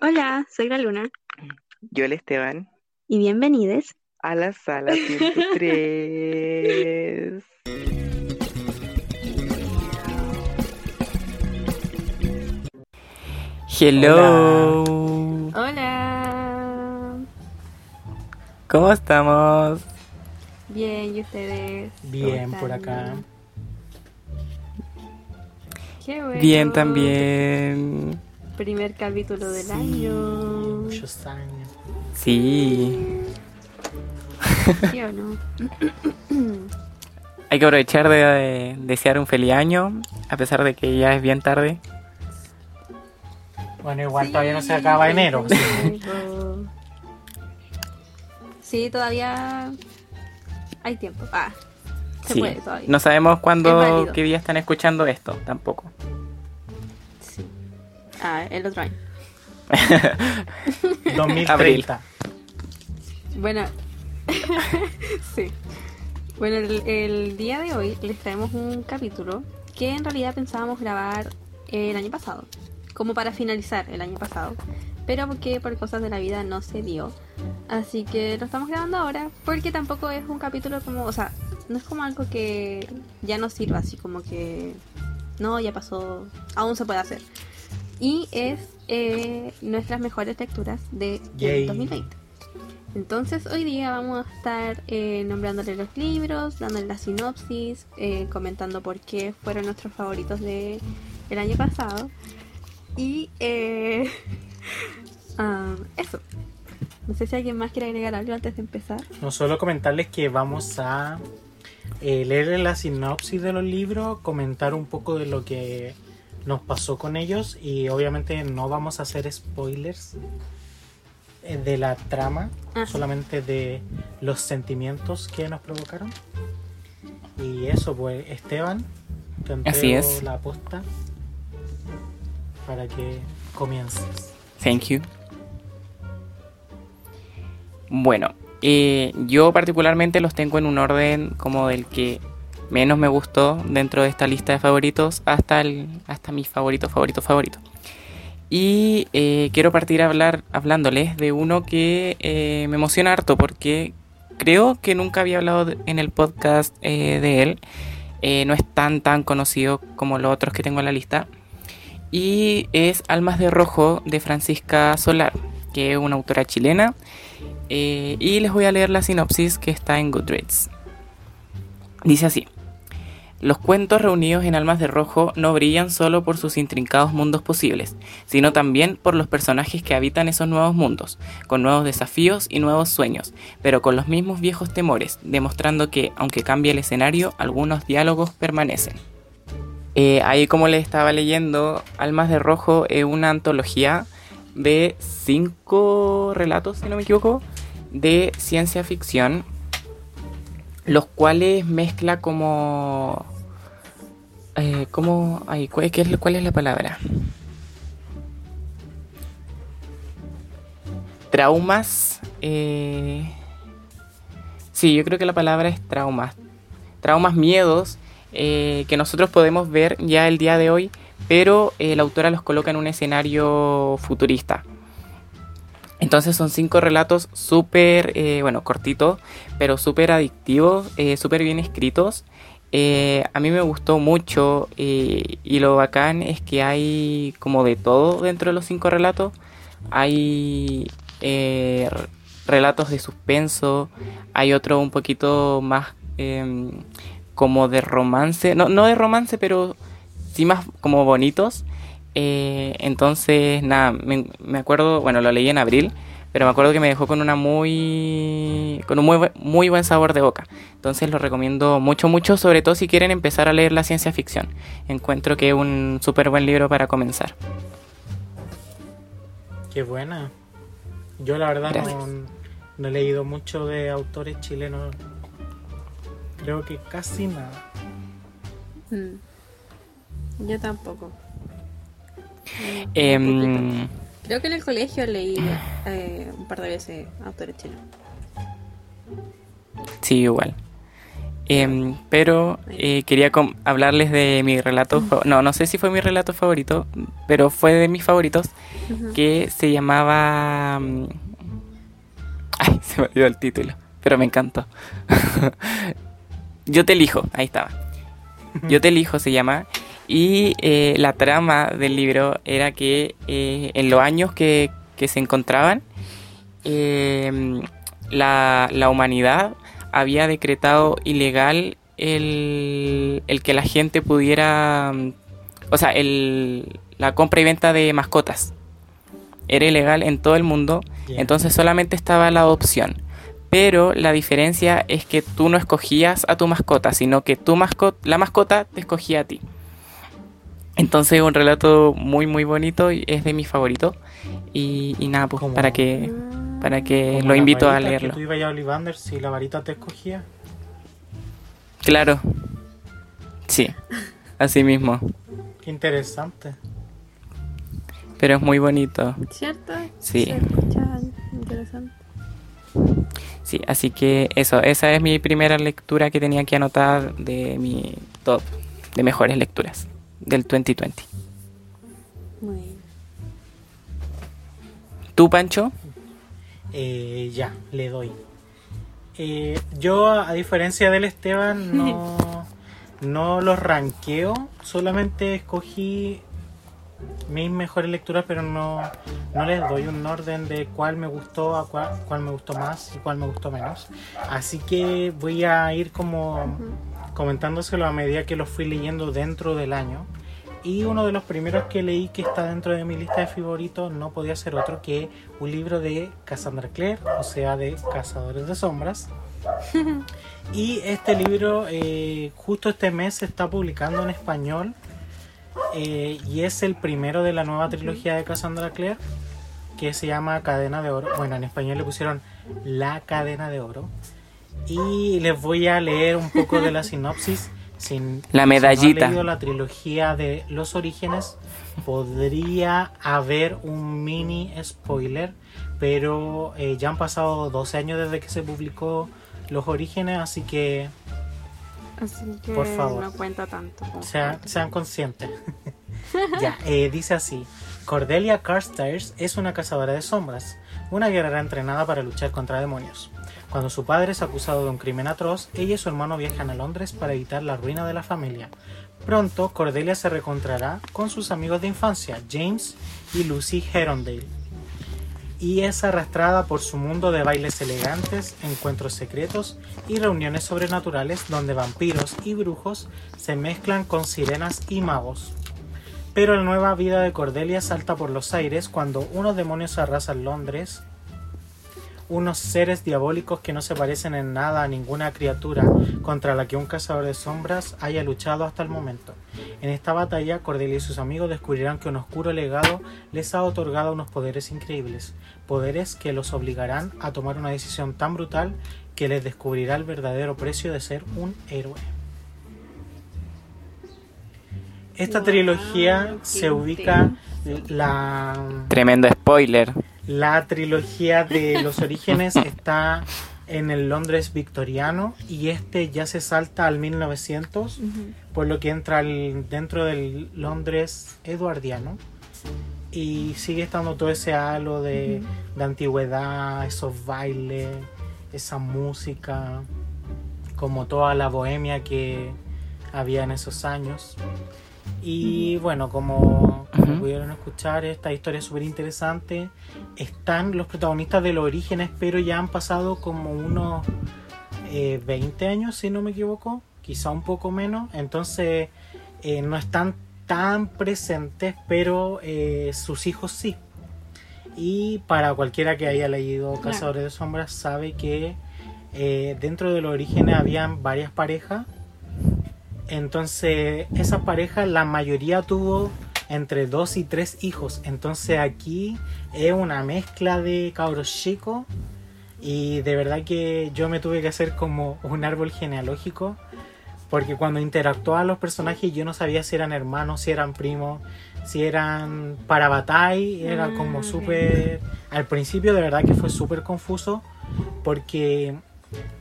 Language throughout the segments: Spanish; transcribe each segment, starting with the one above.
Hola, soy la Luna Yo el Esteban y bienvenidos. a la sala 103. Hello. Hola. ¿Cómo estamos? Bien, ¿y ustedes? Bien, ¿Cómo por acá. Qué bueno. Bien también. Primer capítulo del año. Muchos años. Sí. ¿Sí o no? Hay que aprovechar de, de desear un feliz año, a pesar de que ya es bien tarde. Bueno, igual Sí, todavía no se acaba enero. sí. Sí, todavía hay tiempo. Ah, se Sí. puede todavía. No sabemos cuándo, qué día están escuchando esto, tampoco. Ah, el otro año. 2030. Bueno, sí. Bueno, el, el día de hoy les traemos un capítulo que en realidad pensábamos grabar el año pasado, como para finalizar el año pasado, pero porque por cosas de la vida no se dio. Así que lo estamos grabando ahora, porque tampoco es un capítulo como, o sea, no es como algo que ya no sirva, así como que no, ya pasó, aún se puede hacer. Y es eh, nuestras mejores lecturas de Yay. 2020. Entonces hoy día vamos a estar eh, nombrándole los libros, dándole la sinopsis, eh, comentando por qué fueron nuestros favoritos de el año pasado. Y eh, ah, eso. No sé si alguien más quiere agregar algo antes de empezar. No solo comentarles que vamos a eh, leer la sinopsis de los libros, comentar un poco de lo que nos pasó con ellos y obviamente no vamos a hacer spoilers eh, de la trama, solamente de los sentimientos que nos provocaron. Y eso, pues Esteban, te Así es. la posta para que comiences. Thank you. Bueno, eh, yo particularmente los tengo en un orden como del que menos me gustó dentro de esta lista de favoritos hasta, el, hasta mi favorito, favorito, favorito. Y eh, quiero partir hablar, hablándoles de uno que eh, me emociona harto porque creo que nunca había hablado en el podcast eh, de él. No es tan tan conocido como los otros que tengo en la lista. Y es Almas de Rojo de Francisca Solar, que es una autora chilena. Y les voy a leer la sinopsis que está en Goodreads. Dice así. Los cuentos reunidos en Almas de Rojo no brillan solo por sus intrincados mundos posibles, sino también por los personajes que habitan esos nuevos mundos, con nuevos desafíos y nuevos sueños, pero con los mismos viejos temores, demostrando que, aunque cambie el escenario, algunos diálogos permanecen. Eh, ahí como les estaba leyendo, Almas de Rojo es una antología de cinco relatos, si no me equivoco, de ciencia ficción, los cuales mezcla como... Eh, como... Ay, ¿cuál, qué es, ¿Cuál es la palabra? Traumas. eh, Sí, yo creo que la palabra es traumas. Traumas, miedos, eh, que nosotros podemos ver ya el día de hoy, pero eh, la autora los coloca en un escenario futurista. Entonces son cinco relatos súper, eh, bueno, cortitos, pero súper adictivos, eh, súper bien escritos. Eh, a mí me gustó mucho eh, y lo bacán es que hay como de todo dentro de los cinco relatos. Hay eh, relatos de suspenso, hay otro un poquito más em, como de romance, no, no de romance, pero sí más como bonitos. Entonces, nada, me, me acuerdo, bueno, lo leí en abril, pero me acuerdo que me dejó con una muy, con un muy, muy buen sabor de boca. Entonces lo recomiendo mucho, mucho, sobre todo si quieren empezar a leer la ciencia ficción. Encuentro que es un súper buen libro para comenzar. Qué buena. Yo la verdad no, he leído mucho de autores chilenos. Creo que casi nada. Mm. Yo tampoco. Poquito. Creo que en el colegio leí eh, un par de veces autores chilenos. Sí, igual. Em, pero eh, quería hablarles de mi relato, no, no sé si fue mi relato favorito, pero fue de mis favoritos, que se llamaba... mm, Ay, se me olvidó el título, pero me encantó. Yo te elijo, ahí estaba. Yo te elijo se llama. Y eh, la trama del libro era que eh, en los años que, que se encontraban, eh, la, la humanidad había decretado ilegal el, el que la gente pudiera, mm, o sea, el, la compra y venta de mascotas. Era ilegal en todo el mundo, entonces solamente estaba la adopción. Pero la diferencia es que tú no escogías a tu mascota, sino que tu mascota, la mascota te escogía a ti. Entonces un relato muy muy bonito y es de mis favoritos. Y, y nada, pues para que para que Como lo invito a leerlo. Que tú ibas a Ollivander si la varita te escogía. Claro. Sí, así mismo. Qué interesante. Pero es muy bonito. ¿Cierto? Sí. Se escucha interesante. Sí, así que eso, esa es mi primera lectura que tenía que anotar de mi top de mejores lecturas del 2020. Muy bien. ¿Tú, Pancho? Eh, ya, le doy. Eh, yo, a diferencia del Esteban, no, no los ranqueo. Solamente escogí mis mejores lecturas, pero no, no les doy un orden de cuál me gustó, a cuál, cuál me gustó más y cuál me gustó menos. Así que voy a ir como comentándoselo a medida que los fui leyendo dentro del año. Y uno de los primeros que leí que está dentro de mi lista de favoritos no podía ser otro que un libro de Cassandra Clare, o sea, de Cazadores de Sombras. y este libro eh, justo este mes se está publicando en español eh, y es el primero de la nueva trilogía de Cassandra Clare que se llama Cadena de Oro. Bueno, en español le pusieron La Cadena de Oro. Y les voy a leer un poco de la sinopsis. Sin, La si medallita. no leído la trilogía de Los Orígenes, podría haber un mini spoiler, pero eh, ya han pasado 12 años desde que se publicó Los Orígenes, así que Así que Por favor. no cuenta tanto. sean, sean conscientes. ya, eh, dice así. Cordelia Carstairs es una cazadora de sombras, una guerrera entrenada para luchar contra demonios. Cuando su padre es acusado de un crimen atroz, ella y su hermano viajan a Londres para evitar la ruina de la familia. Pronto, Cordelia se reencontrará con sus amigos de infancia, James y Lucy Herondale, y es arrastrada por su mundo de bailes elegantes, encuentros secretos y reuniones sobrenaturales donde vampiros y brujos se mezclan con sirenas y magos. Pero la nueva vida de Cordelia salta por los aires cuando unos demonios arrasan Londres, unos seres diabólicos que no se parecen en nada a ninguna criatura contra la que un cazador de sombras haya luchado hasta el momento. En esta batalla, Cordelia y sus amigos descubrirán que un oscuro legado les ha otorgado unos poderes increíbles, poderes que los obligarán a tomar una decisión tan brutal que les descubrirá el verdadero precio de ser un héroe. Esta Wow, trilogía se ubica la Tremendo spoiler. La trilogía de los orígenes está en el Londres victoriano y este ya se salta al 1900, Ujú. por lo que entra dentro del Londres eduardiano y sigue estando todo ese halo de, de antigüedad, esos bailes, esa música, como toda la bohemia que había en esos años. Y bueno, como, pudieron escuchar, esta historia es súper interesante. Están los protagonistas de los orígenes, pero ya han pasado como unos eh, 20 años, si no me equivoco, quizá un poco menos. Entonces eh, no están tan presentes, pero eh, sus hijos sí. Y para cualquiera que haya leído Claro. Cazadores de Sombras, sabe que eh, dentro de los orígenes habían varias parejas. Entonces, esas parejas, la mayoría tuvo entre dos y tres hijos. Entonces, aquí es una mezcla de cabros chicos. Y de verdad que yo me tuve que hacer como un árbol genealógico. Porque cuando interactuaban los personajes, yo no sabía si eran hermanos, si eran primos, si eran para batalla. Era como ok. súper. Al principio, de verdad que fue súper confuso. Porque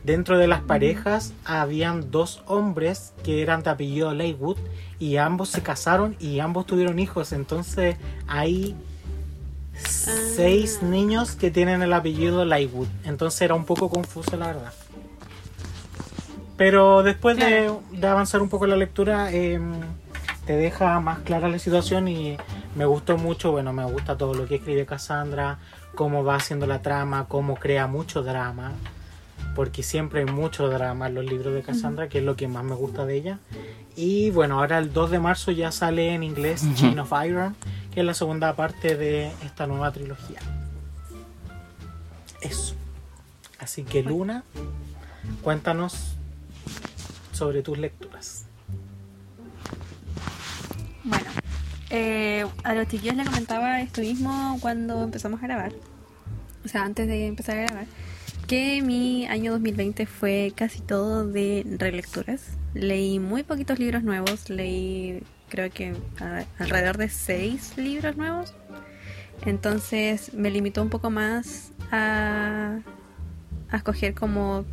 dentro de las parejas habían dos hombres que eran de apellido Leywood y ambos se casaron y ambos tuvieron hijos. Entonces hay seis Ah. niños que tienen el apellido Leywood. Entonces era un poco confuso la verdad. Pero después de, avanzar un poco la lectura, em, te deja más clara la situación y me gustó mucho, bueno, me gusta todo lo que escribe Cassandra, cómo va haciendo la trama, cómo crea mucho drama, porque siempre hay mucho drama en los libros de Cassandra, que es lo que más me gusta de ella. Y bueno, ahora el 2 de marzo ya sale en inglés. Chain of Iron, que es la segunda parte de esta nueva trilogía. Eso. Así que Luna, cuéntanos sobre tus lecturas. Bueno, eh, a los chiquillos les comentaba esto mismo cuando empezamos a grabar, o sea, antes de empezar a grabar, que mi año 2020 fue casi todo de relecturas. Leí muy poquitos libros nuevos, leí creo que a- alrededor de seis libros nuevos. Entonces me limitó un poco más a, a escoger como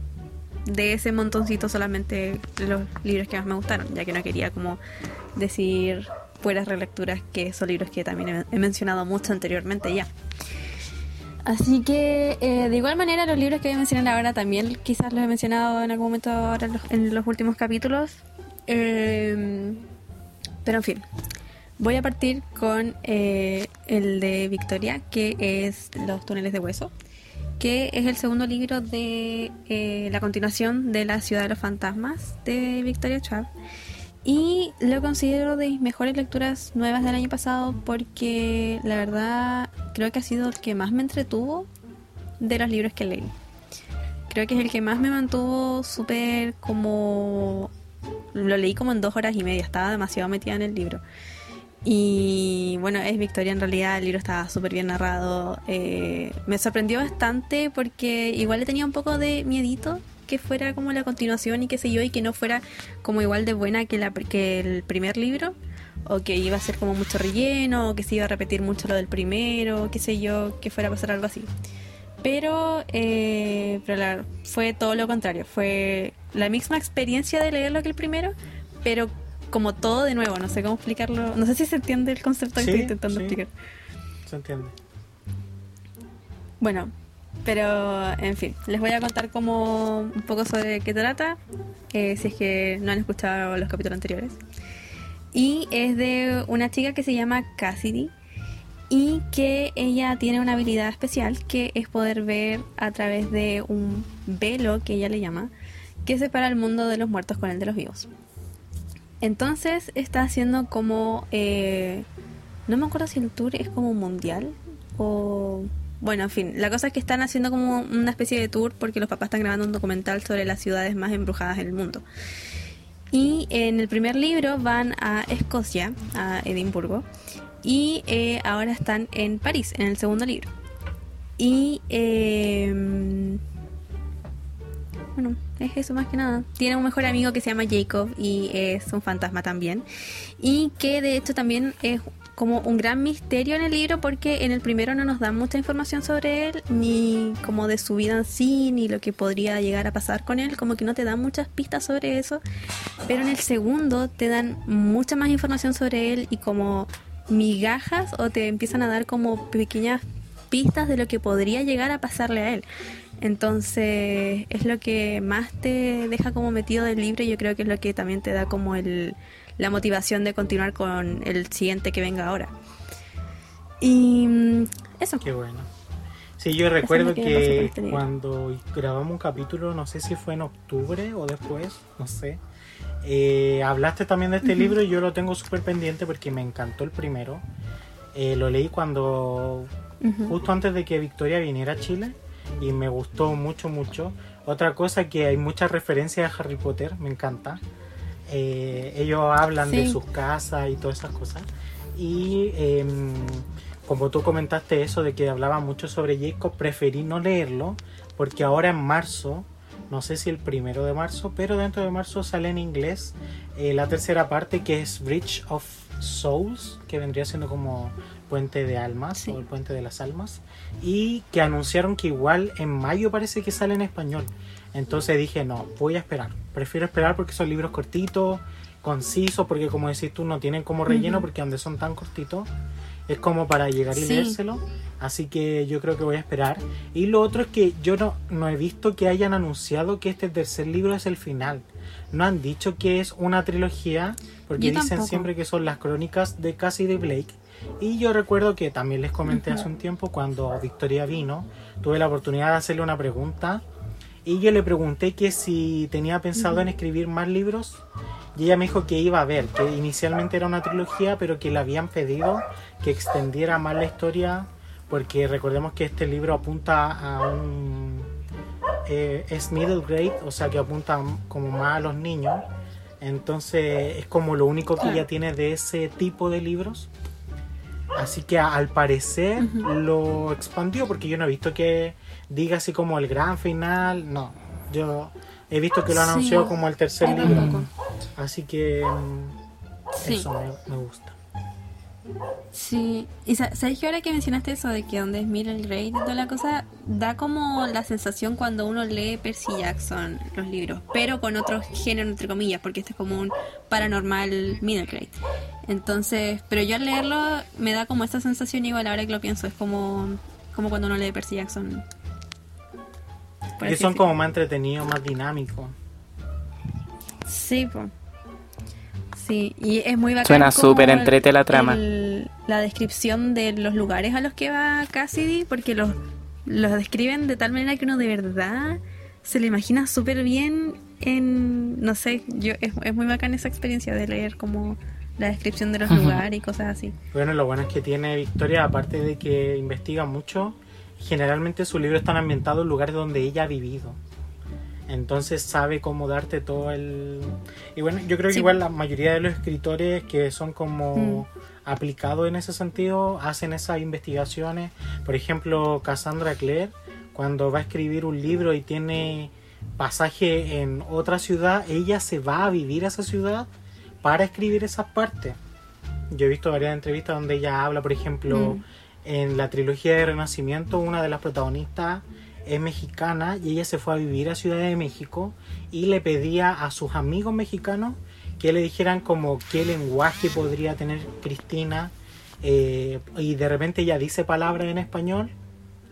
de ese montoncito solamente los libros que más me gustaron, ya que no quería como decir puras relecturas que son libros que también he, he mencionado mucho anteriormente ya. Así que eh, de igual manera los libros que voy a mencionar ahora también quizás los he mencionado en algún momento ahora en los, en los últimos capítulos. Eh, pero en fin, voy a partir con eh, el de Victoria, que es Los túneles de hueso, que es el segundo libro de eh, la continuación de La ciudad de los fantasmas de Victoria Schwab. Y lo considero de mis mejores lecturas nuevas del año pasado porque la verdad creo que ha sido el que más me entretuvo de los libros que leí. Creo que es el que más me mantuvo súper como... Lo leí como en dos horas y media, estaba demasiado metida en el libro. Y bueno, es Victoria en realidad, el libro estaba súper bien narrado. eh, me sorprendió bastante porque igual le tenía un poco de miedito que fuera como la continuación y qué sé yo, y que no fuera como igual de buena que, la, que el primer libro, o que iba a ser como mucho relleno, o que se iba a repetir mucho lo del primero, qué sé yo, que fuera a pasar algo así. Pero, eh, pero la- fue todo lo contrario, fue la misma experiencia de leerlo que el primero, pero como todo de nuevo, no sé cómo explicarlo, no sé si se entiende el concepto que Sí, estoy intentando sí. explicar. ¿Se entiende? Bueno, pero en fin, les voy a contar como un poco sobre qué trata, eh, si es que no han escuchado los capítulos anteriores. Y es de una chica que se llama Cassidy y que ella tiene una habilidad especial que es poder ver a través de un velo que ella le llama, que separa el mundo de los muertos con el de los vivos. Entonces está haciendo como... eh, no me acuerdo si el tour es como mundial o... Bueno, en fin, la cosa es que están haciendo como una especie de tour porque los papás están grabando un documental sobre las ciudades más embrujadas del mundo. Y en el primer libro van a Escocia, a Edimburgo, y eh, ahora están en París, en el segundo libro. Y eh, bueno, es eso más que nada. Tiene un mejor amigo que se llama Jacob y es un fantasma también. Y que de hecho también es como un gran misterio en el libro porque en el primero no nos dan mucha información sobre él, ni como de su vida en sí, ni lo que podría llegar a pasar con él, como que no te dan muchas pistas sobre eso. Pero en el segundo te dan mucha más información sobre él y como migajas o te empiezan a dar como pequeñas pistas de lo que podría llegar a pasarle a él. Entonces es lo que más te deja como metido del libro y yo creo que es lo que también te da como el, la motivación de continuar con el siguiente que venga ahora. Y mm, eso. Qué bueno. Sí, yo recuerdo que cuando grabamos un capítulo, no sé si fue en octubre o después, no sé, eh, hablaste también de este libro y yo lo tengo súper pendiente porque me encantó el primero. Eh, lo leí cuando, justo antes de que Victoria viniera a Chile y me gustó mucho, mucho. Otra cosa que hay muchas referencias a Harry Potter, me encanta. Eh, ellos hablan de sus casas y todas esas cosas. Y em, como tú comentaste eso de que hablaba mucho sobre Jacob, preferí no leerlo porque ahora en marzo, no sé si el primero de marzo, pero dentro de marzo sale en inglés eh, la tercera parte que es Bridge of Souls, que vendría siendo como puente de almas Sí. o el puente de las almas, y que anunciaron que igual en mayo parece que sale en español. Entonces dije, no, voy a esperar. Prefiero esperar porque son libros cortitos, concisos, porque como decís tú, no tienen como relleno, porque donde son tan cortitos, es como para llegar y Sí. leérselo. Así que yo creo que voy a esperar. Y lo otro es que yo no, no he visto que hayan anunciado que este tercer libro es el final. No han dicho que es una trilogía, porque Yo dicen tampoco. siempre que son las crónicas de Cassidy Blake. Y yo recuerdo que también les comenté hace un tiempo cuando Victoria vino, tuve la oportunidad de hacerle una pregunta y yo le pregunté que si tenía pensado en escribir más libros y ella me dijo que iba a ver, que inicialmente era una trilogía pero que le habían pedido que extendiera más la historia porque recordemos que este libro apunta a un... eh, es middle grade, o sea que apunta como más a los niños. Entonces es como lo único que ella tiene de ese tipo de libros. Así que al parecer lo expandió porque yo no he visto que diga así como el gran final. No, yo he visto que lo Sí. anunció como el tercer libro. Así que mm, Sí. eso me, me gusta. Sí, y sa- sabes que ahora que mencionaste eso de que donde es middle grade y toda la cosa, da como la sensación cuando uno lee Percy Jackson los libros, pero con otro género entre comillas, porque este es como un paranormal middle grade. Entonces, pero yo al leerlo me da como esta sensación igual ahora que lo pienso, es como, como cuando uno lee Percy Jackson. Y son como más entretenidos, más dinámicos. Sí, po. Sí, y es muy bacán. Suena súper entrete la trama. el- la descripción de los lugares a los que va Cassidy, porque los, los describen de tal manera que uno de verdad se lo imagina súper bien en, no sé, yo es, es muy bacán esa experiencia de leer como la descripción de los lugares y cosas así. Bueno, lo bueno es que tiene Victoria, aparte de que investiga mucho, generalmente sus libros están ambientados en lugares donde ella ha vivido. Entonces sabe cómo darte todo el... Y bueno, yo creo que Sí. igual la mayoría de los escritores que son como aplicados en ese sentido hacen esas investigaciones. Por ejemplo, Cassandra Clare, cuando va a escribir un libro y tiene pasaje en otra ciudad, ella se va a vivir a esa ciudad para escribir esas partes. Yo he visto varias entrevistas donde ella habla, por ejemplo, Mm. en la trilogía de Renacimiento, una de las protagonistas es mexicana y ella se fue a vivir a Ciudad de México y le pedía a sus amigos mexicanos que le dijeran como qué lenguaje podría tener Cristina eh, y de repente ella dice palabras en español,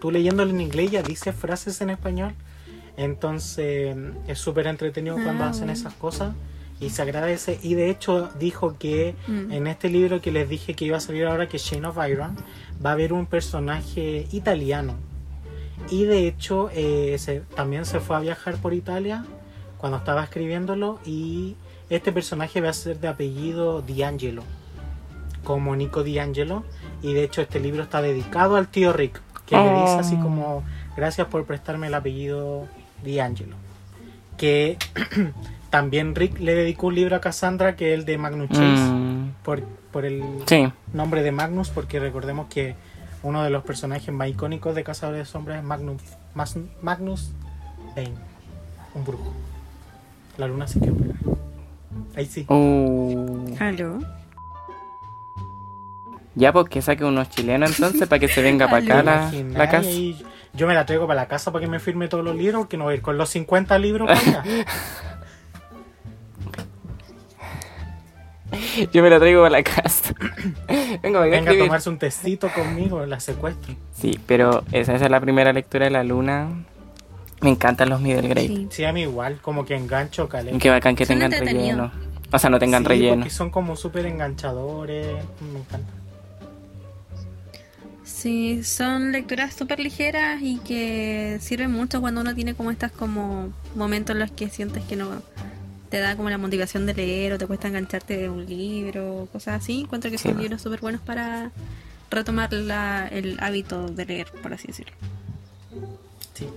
tú leyéndolo en inglés ella dice frases en español, entonces es súper entretenido cuando Ah, hacen bueno. esas cosas y se agradece y de hecho dijo que Mm. en este libro que les dije que iba a salir ahora que Shane of Iron va a haber un personaje italiano y de hecho eh, se- también se fue a viajar por Italia cuando estaba escribiéndolo y este personaje va a ser de apellido D'Angelo como Nico D'Angelo. Y de hecho este libro está dedicado al tío Rick que le dice así Oh. como gracias por prestarme el apellido D'Angelo que también Rick le dedicó un libro a Cassandra que es el de Magnus Chase. Mm, por, por el sí, nombre de Magnus porque recordemos que uno de los personajes más icónicos de Cazadores de Sombras es Magnus, Magnus Bane, un brujo. La luna se quedó pegada. Ahí sí. Uh, ¿Aló? ya porque saque unos chilenos entonces para que se venga para acá ¿Te la, casa. Yo me la traigo para la casa para que me firme todos los libros porque no voy a ir con los 50 libros para allá. Yo me la traigo para la casa. Venga, venga, Venga a tomarse un tecito conmigo, la secuestro. Sí, pero esa, esa es la primera lectura de la luna. Me encantan los middle grade. Sí. Sí, a mí igual, como que engancho caleta. Qué bacán que Son tengan relleno. O sea, no tengan Sí, relleno. Porque son como súper enganchadores. Me encanta. Sí, son lecturas súper ligeras y que sirven mucho cuando uno tiene como estas como momentos en los que sientes que no te da como la motivación de leer o te cuesta engancharte de un libro, cosas así. Encuentro que Sí. son libros súper buenos para retomar la- el hábito de leer, por así decirlo. Sí.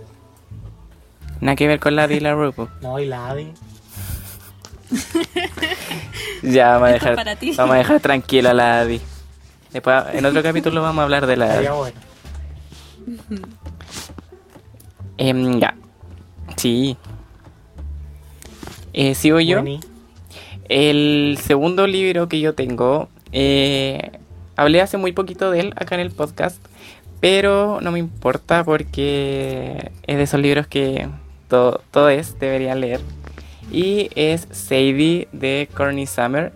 Nada que ver con la Dila Rupo. No, y la Adi. Ya vamos a dejar, para ti. vamos a dejar tranquila a la Adi. Después, en otro capítulo vamos a hablar de la Adi. Bueno. Em, ya. Sí. Eh, ¿Sigo yo? El segundo libro que yo tengo, eh, hablé hace muy poquito de él acá en el podcast, pero no me importa porque es de esos libros que to- todos deberían leer. Y es Sadie de Corny Summer.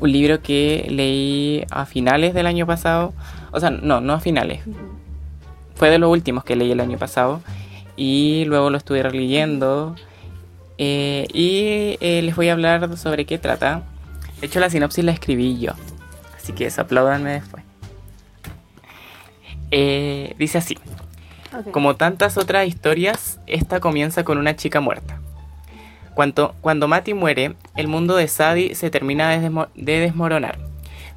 Un libro que leí a finales del año pasado. O sea, no, no a finales. Fue de los últimos que leí el año pasado. Y luego lo estuve releyendo. Eh, y eh, les voy a hablar sobre qué trata. De hecho, la sinopsis la escribí yo. Así que eso, apláudanme después. Eh, dice así. Como tantas otras historias, esta comienza con una chica muerta. Cuando, cuando Matty muere, el mundo de Sadie se termina de, desmo- de desmoronar.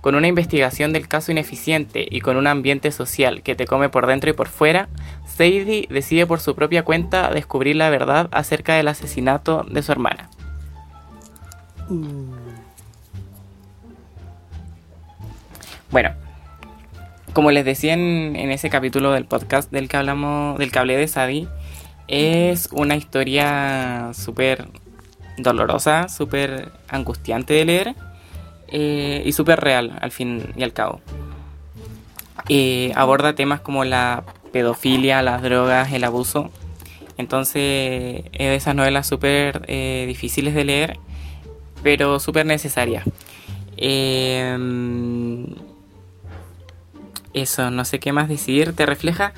Con una investigación del caso ineficiente y con un ambiente social que te come por dentro y por fuera, Sadie decide por su propia cuenta descubrir la verdad acerca del asesinato de su hermana. Bueno, como les decía en, en ese capítulo del podcast del que hablamos, del que hablé de Sadie, es una historia súper dolorosa, súper angustiante de leer eh, y súper real al fin y al cabo. Eh, aborda temas como la pedofilia, las drogas, el abuso. Entonces es de esas novelas súper eh, difíciles de leer, pero súper necesarias. Eh, eso, no sé qué más decir. Te refleja.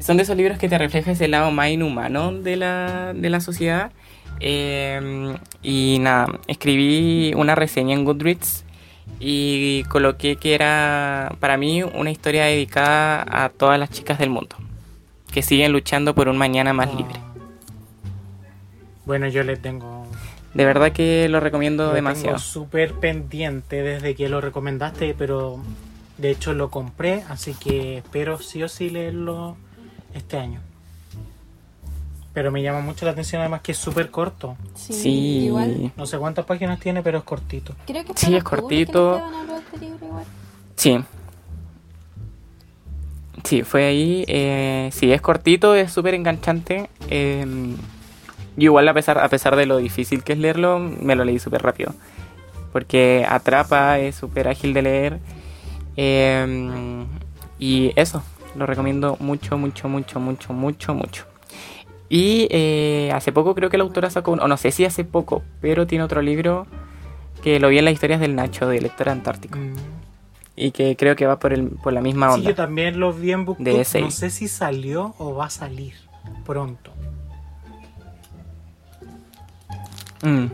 Son de esos libros que te refleja ese lado más inhumano de la, de la sociedad. Eh, y nada, escribí una reseña en Goodreads y coloqué que era para mí una historia dedicada a todas las chicas del mundo que siguen luchando por un mañana más Ah. libre. Bueno, yo le tengo, De verdad que lo recomiendo lo demasiado. súper pendiente desde que lo recomendaste, pero de hecho lo compré, así que espero sí o sí leerlo este año. Pero me llama mucho la atención además que es súper corto. Sí, Sí. igual. No sé cuántas páginas tiene, pero es cortito. Creo que Sí, es cortito. que Esteban habló de este libro igual. Sí. Sí, fue ahí. Eh, sí, es cortito, es súper enganchante. Eh, yo igual a pesar, a pesar de lo difícil que es leerlo, me lo leí súper rápido. Porque atrapa, es súper ágil de leer. Eh, y eso, lo recomiendo mucho, mucho, mucho, mucho, mucho, mucho. Y eh, hace poco creo que la autora sacó, un- o no sé si hace poco, pero tiene otro libro que lo vi en las historias del Nacho, de Lector Antártico. Y que creo que va por, el, por la misma Sí, onda. yo también lo vi en BookTube. De ese. No sé si salió o va a salir pronto. Mm,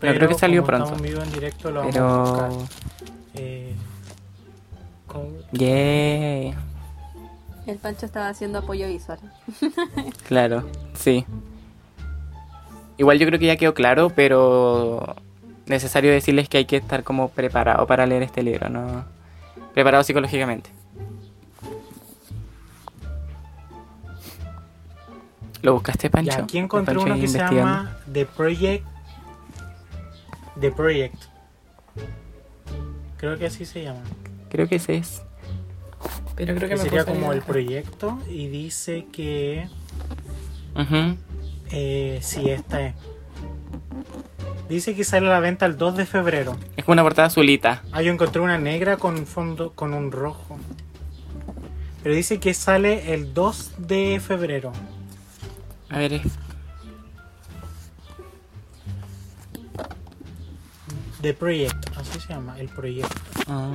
Pero creo que salió como pronto. estamos vivo en directo, lo vamos a Pero. buscar. Eh, con- Yay. El Pancho estaba haciendo apoyo visual. Claro, sí. Igual yo creo que ya quedó claro, pero necesario decirles que hay que estar como preparado para leer este libro, ¿no? Preparado psicológicamente. ¿Lo buscaste, Pancho? Ya, aquí encontré Pancho uno que se llama The Project. The Project. Creo que así se llama. Creo que ese es. Pero creo que Que me sería como el proyecto y dice que eh, sí, esta es. Dice que sale a la venta el 2 de febrero. Es como una portada azulita. Ah, yo encontré una negra con un fondo con un rojo. Pero dice que sale el 2 de febrero. A ver, es- The Project, así se llama, el proyecto. ah.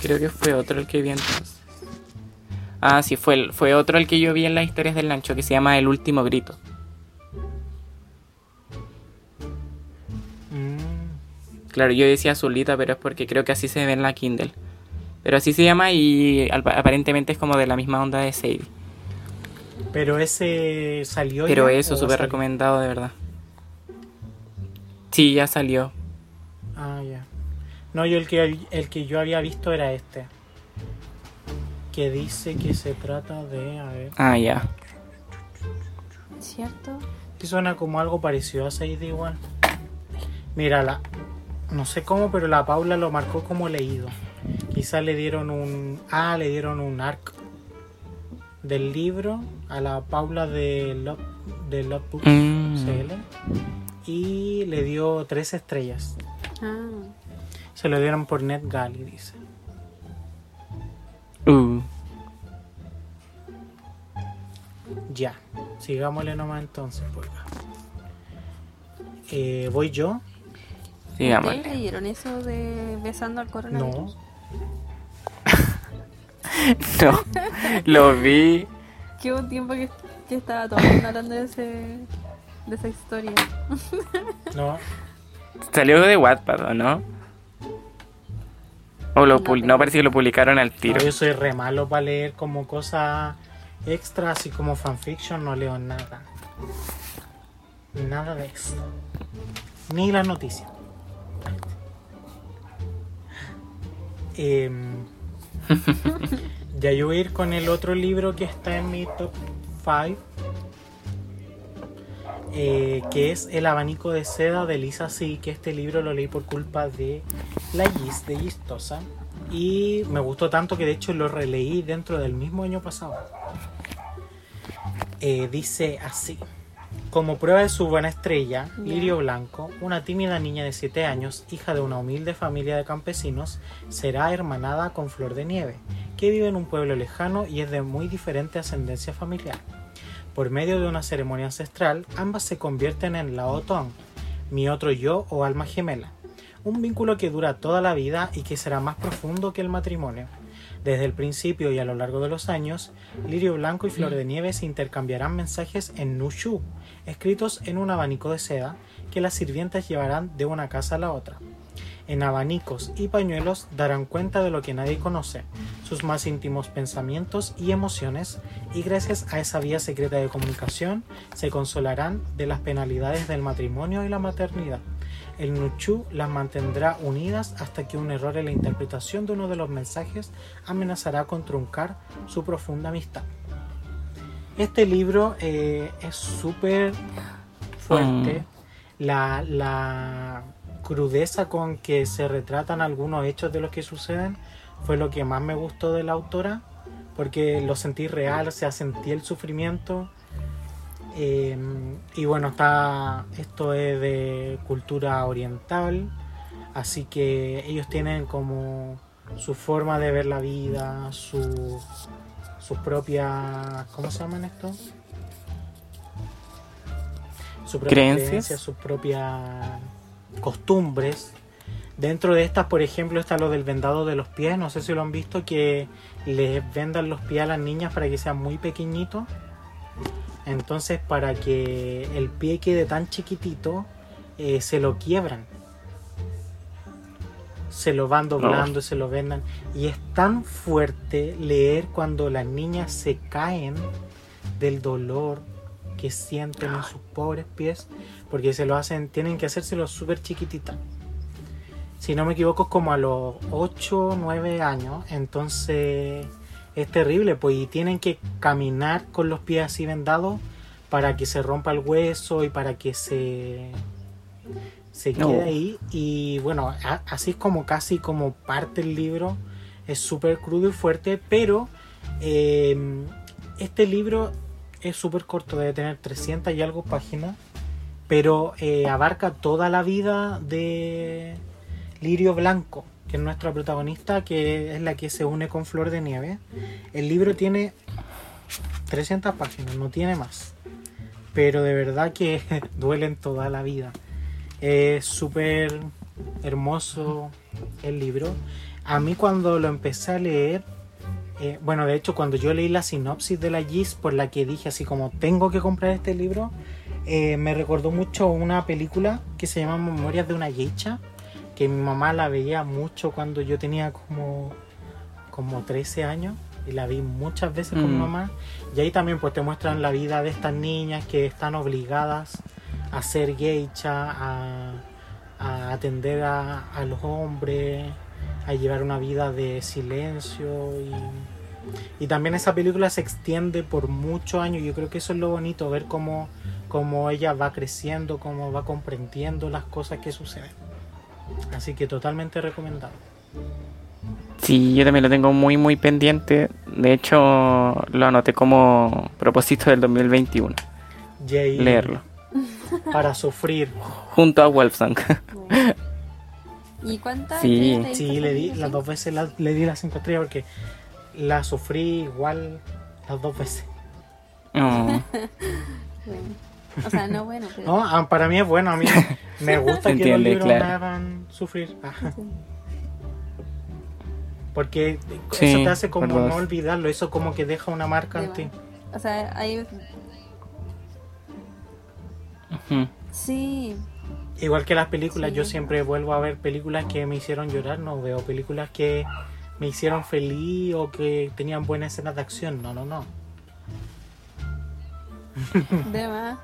Creo que fue otro el que vi entonces. Ah, sí, fue, el- fue otro el que yo vi en las historias del Lancho, que se llama El Último Grito. Mm, Claro, yo decía azulita, pero es porque creo que así se ve en la Kindle. Pero así se llama y aparentemente es como de la misma onda de Sadie. pero ese salió Pero ya, eso, súper recomendado, de verdad. Sí, ya salió. Ah, ya. No, yo el que, el que yo había visto era este. Que dice que se trata de. A ver. Ah, ya. ¿Cierto? Sí suena como algo parecido a Sadie igual. Mira, la, no sé cómo, pero la Paula lo marcó como leído. Quizá le dieron un. Ah, le dieron un arc del libro a la Paula de Love, de Love Books Mm. CL. Y le dio tres estrellas. Ah, Se lo dieron por NetGalley, dice. Uh. Ya, sigámosle nomás entonces. Pues. Eh, ¿Voy yo? Sigamos. ¿Ustedes leyeron eso de besando al coronavirus? No. No, lo vi. Hubo un tiempo que, que estaba todo el mundo hablando de, ese, de esa historia. No, Salió de Wattpad, ¿o no? O lo No parece que lo publicaron al no, tiro. yo soy re malo para leer como cosas extra, así como fanfiction, no leo nada. Nada de eso. Ni las noticias. Em, ya yo voy a ir con el otro libro que está en mi top 5. Que es El abanico de seda de Lisa Sí, que este libro lo leí por culpa de la Gis, de Gistosa. Y me gustó tanto que de hecho lo releí dentro del mismo año pasado. Eh, dice así. Como prueba de su buena estrella. Lirio Blanco, una tímida niña de 7 años, hija de una humilde familia de campesinos, será hermanada con Flor de Nieve, que vive en un pueblo lejano y es de muy diferente ascendencia familiar. Por medio de una ceremonia ancestral, ambas se convierten en la Otón, mi otro yo o alma gemela, un vínculo que dura toda la vida y que será más profundo que el matrimonio. Desde el principio y a lo largo de los años, Lirio Blanco y Flor de Nieve se intercambiarán mensajes en Nushu, escritos en un abanico de seda que las sirvientas llevarán de una casa a la otra. En abanicos y pañuelos darán cuenta de lo que nadie conoce, sus más íntimos pensamientos y emociones, y gracias a esa vía secreta de comunicación se consolarán de las penalidades del matrimonio y la maternidad. El Nuchu las mantendrá unidas hasta que un error en la interpretación de uno de los mensajes amenazará con truncar su profunda amistad. Este libro eh, es súper fuerte. La, la crudeza con que se retratan algunos hechos de los que suceden fue lo que más me gustó de la autora, porque lo sentí real, o sea, sentí el sufrimiento. Eh, y bueno, está esto es de cultura oriental, así que ellos tienen como su forma de ver la vida, su, sus propias, ¿cómo se llaman esto? Sus propias Creencias. creencias, sus propias costumbres. Dentro de estas, por ejemplo, está lo del vendado de los pies. No sé si lo han visto, que les vendan los pies a las niñas para que sean muy pequeñitos. Entonces, para que el pie quede tan chiquitito, eh, se lo quiebran. Se lo van doblando, se lo vendan. Y es tan fuerte leer cuando las niñas se caen del dolor que sienten en sus pobres pies, porque se lo hacen, tienen que hacérselo súper chiquitita. Si no me equivoco, es como a los 8 o 9 años, entonces es terrible, pues y tienen que caminar con los pies así vendados para que se rompa el hueso y para que se se No. quede ahí y bueno a- así es como casi como parte el libro es súper crudo y fuerte pero eh, este libro es súper corto debe tener 300 y algo páginas pero eh, abarca toda la vida de Lirio Blanco, que es nuestra protagonista, que es la que se une con Flor de Nieve. El libro tiene 300 páginas, no tiene más. Pero de verdad que duelen toda la vida. Es súper hermoso el libro. A mí cuando lo empecé a leer, eh, bueno, de hecho cuando yo leí la sinopsis de la GIS por la que dije así como tengo que comprar este libro, eh, me recordó mucho una película que se llama Memorias de una geisha, que mi mamá la veía mucho cuando yo tenía como, como 13 años y la vi muchas veces con mi Mm. mamá. Y ahí también pues te muestran la vida de estas niñas que están obligadas a ser geisha, a, a atender a, a los hombres, a llevar una vida de silencio y, y también esa película se extiende por muchos años. Yo creo que eso es lo bonito, ver cómo, cómo ella va creciendo, cómo va comprendiendo las cosas que suceden. Así que totalmente recomendado. Sí, yo también lo tengo muy, muy pendiente. De hecho, lo anoté como propósito del 2021. Jay, Leerlo. Para sufrir. Junto a Wolfsang. ¿Y cuántas Sí. le Sí, le di las dos veces la- le di las cinco estrellas porque la sufrí igual las dos veces. Oh, Bueno. O sea, no bueno, pero... No, ah, para mí es bueno, a mí me gusta que los libros me claro. hagan sufrir. Ajá. Sí. Porque Sí, eso te hace como no olvidarlo, eso como que deja una marca en ti. O sea, hay... ujú. Sí, Igual que las películas, Sí. yo siempre vuelvo a ver películas que me hicieron llorar, no veo películas que me hicieron feliz o que tenían buenas escenas de acción, no, no, no. de más.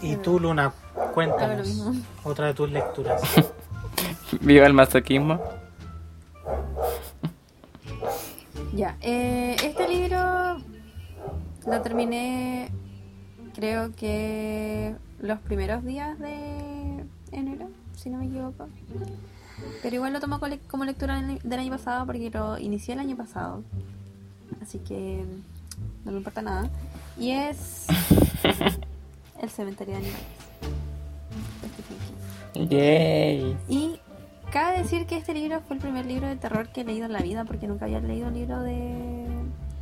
Sí, Y tú, Luna, cuéntanos otra de tus lecturas. Viva el masoquismo. Ya, eh, este libro lo terminé creo que los primeros días de enero, si no me equivoco. Pero igual lo tomo como lectura del año pasado porque lo inicié el año pasado. Así que no me importa nada. Y es El cementerio de animales. King. Yay. Y cabe decir que este libro fue el primer libro de terror que he leído en la vida porque nunca había leído un libro de,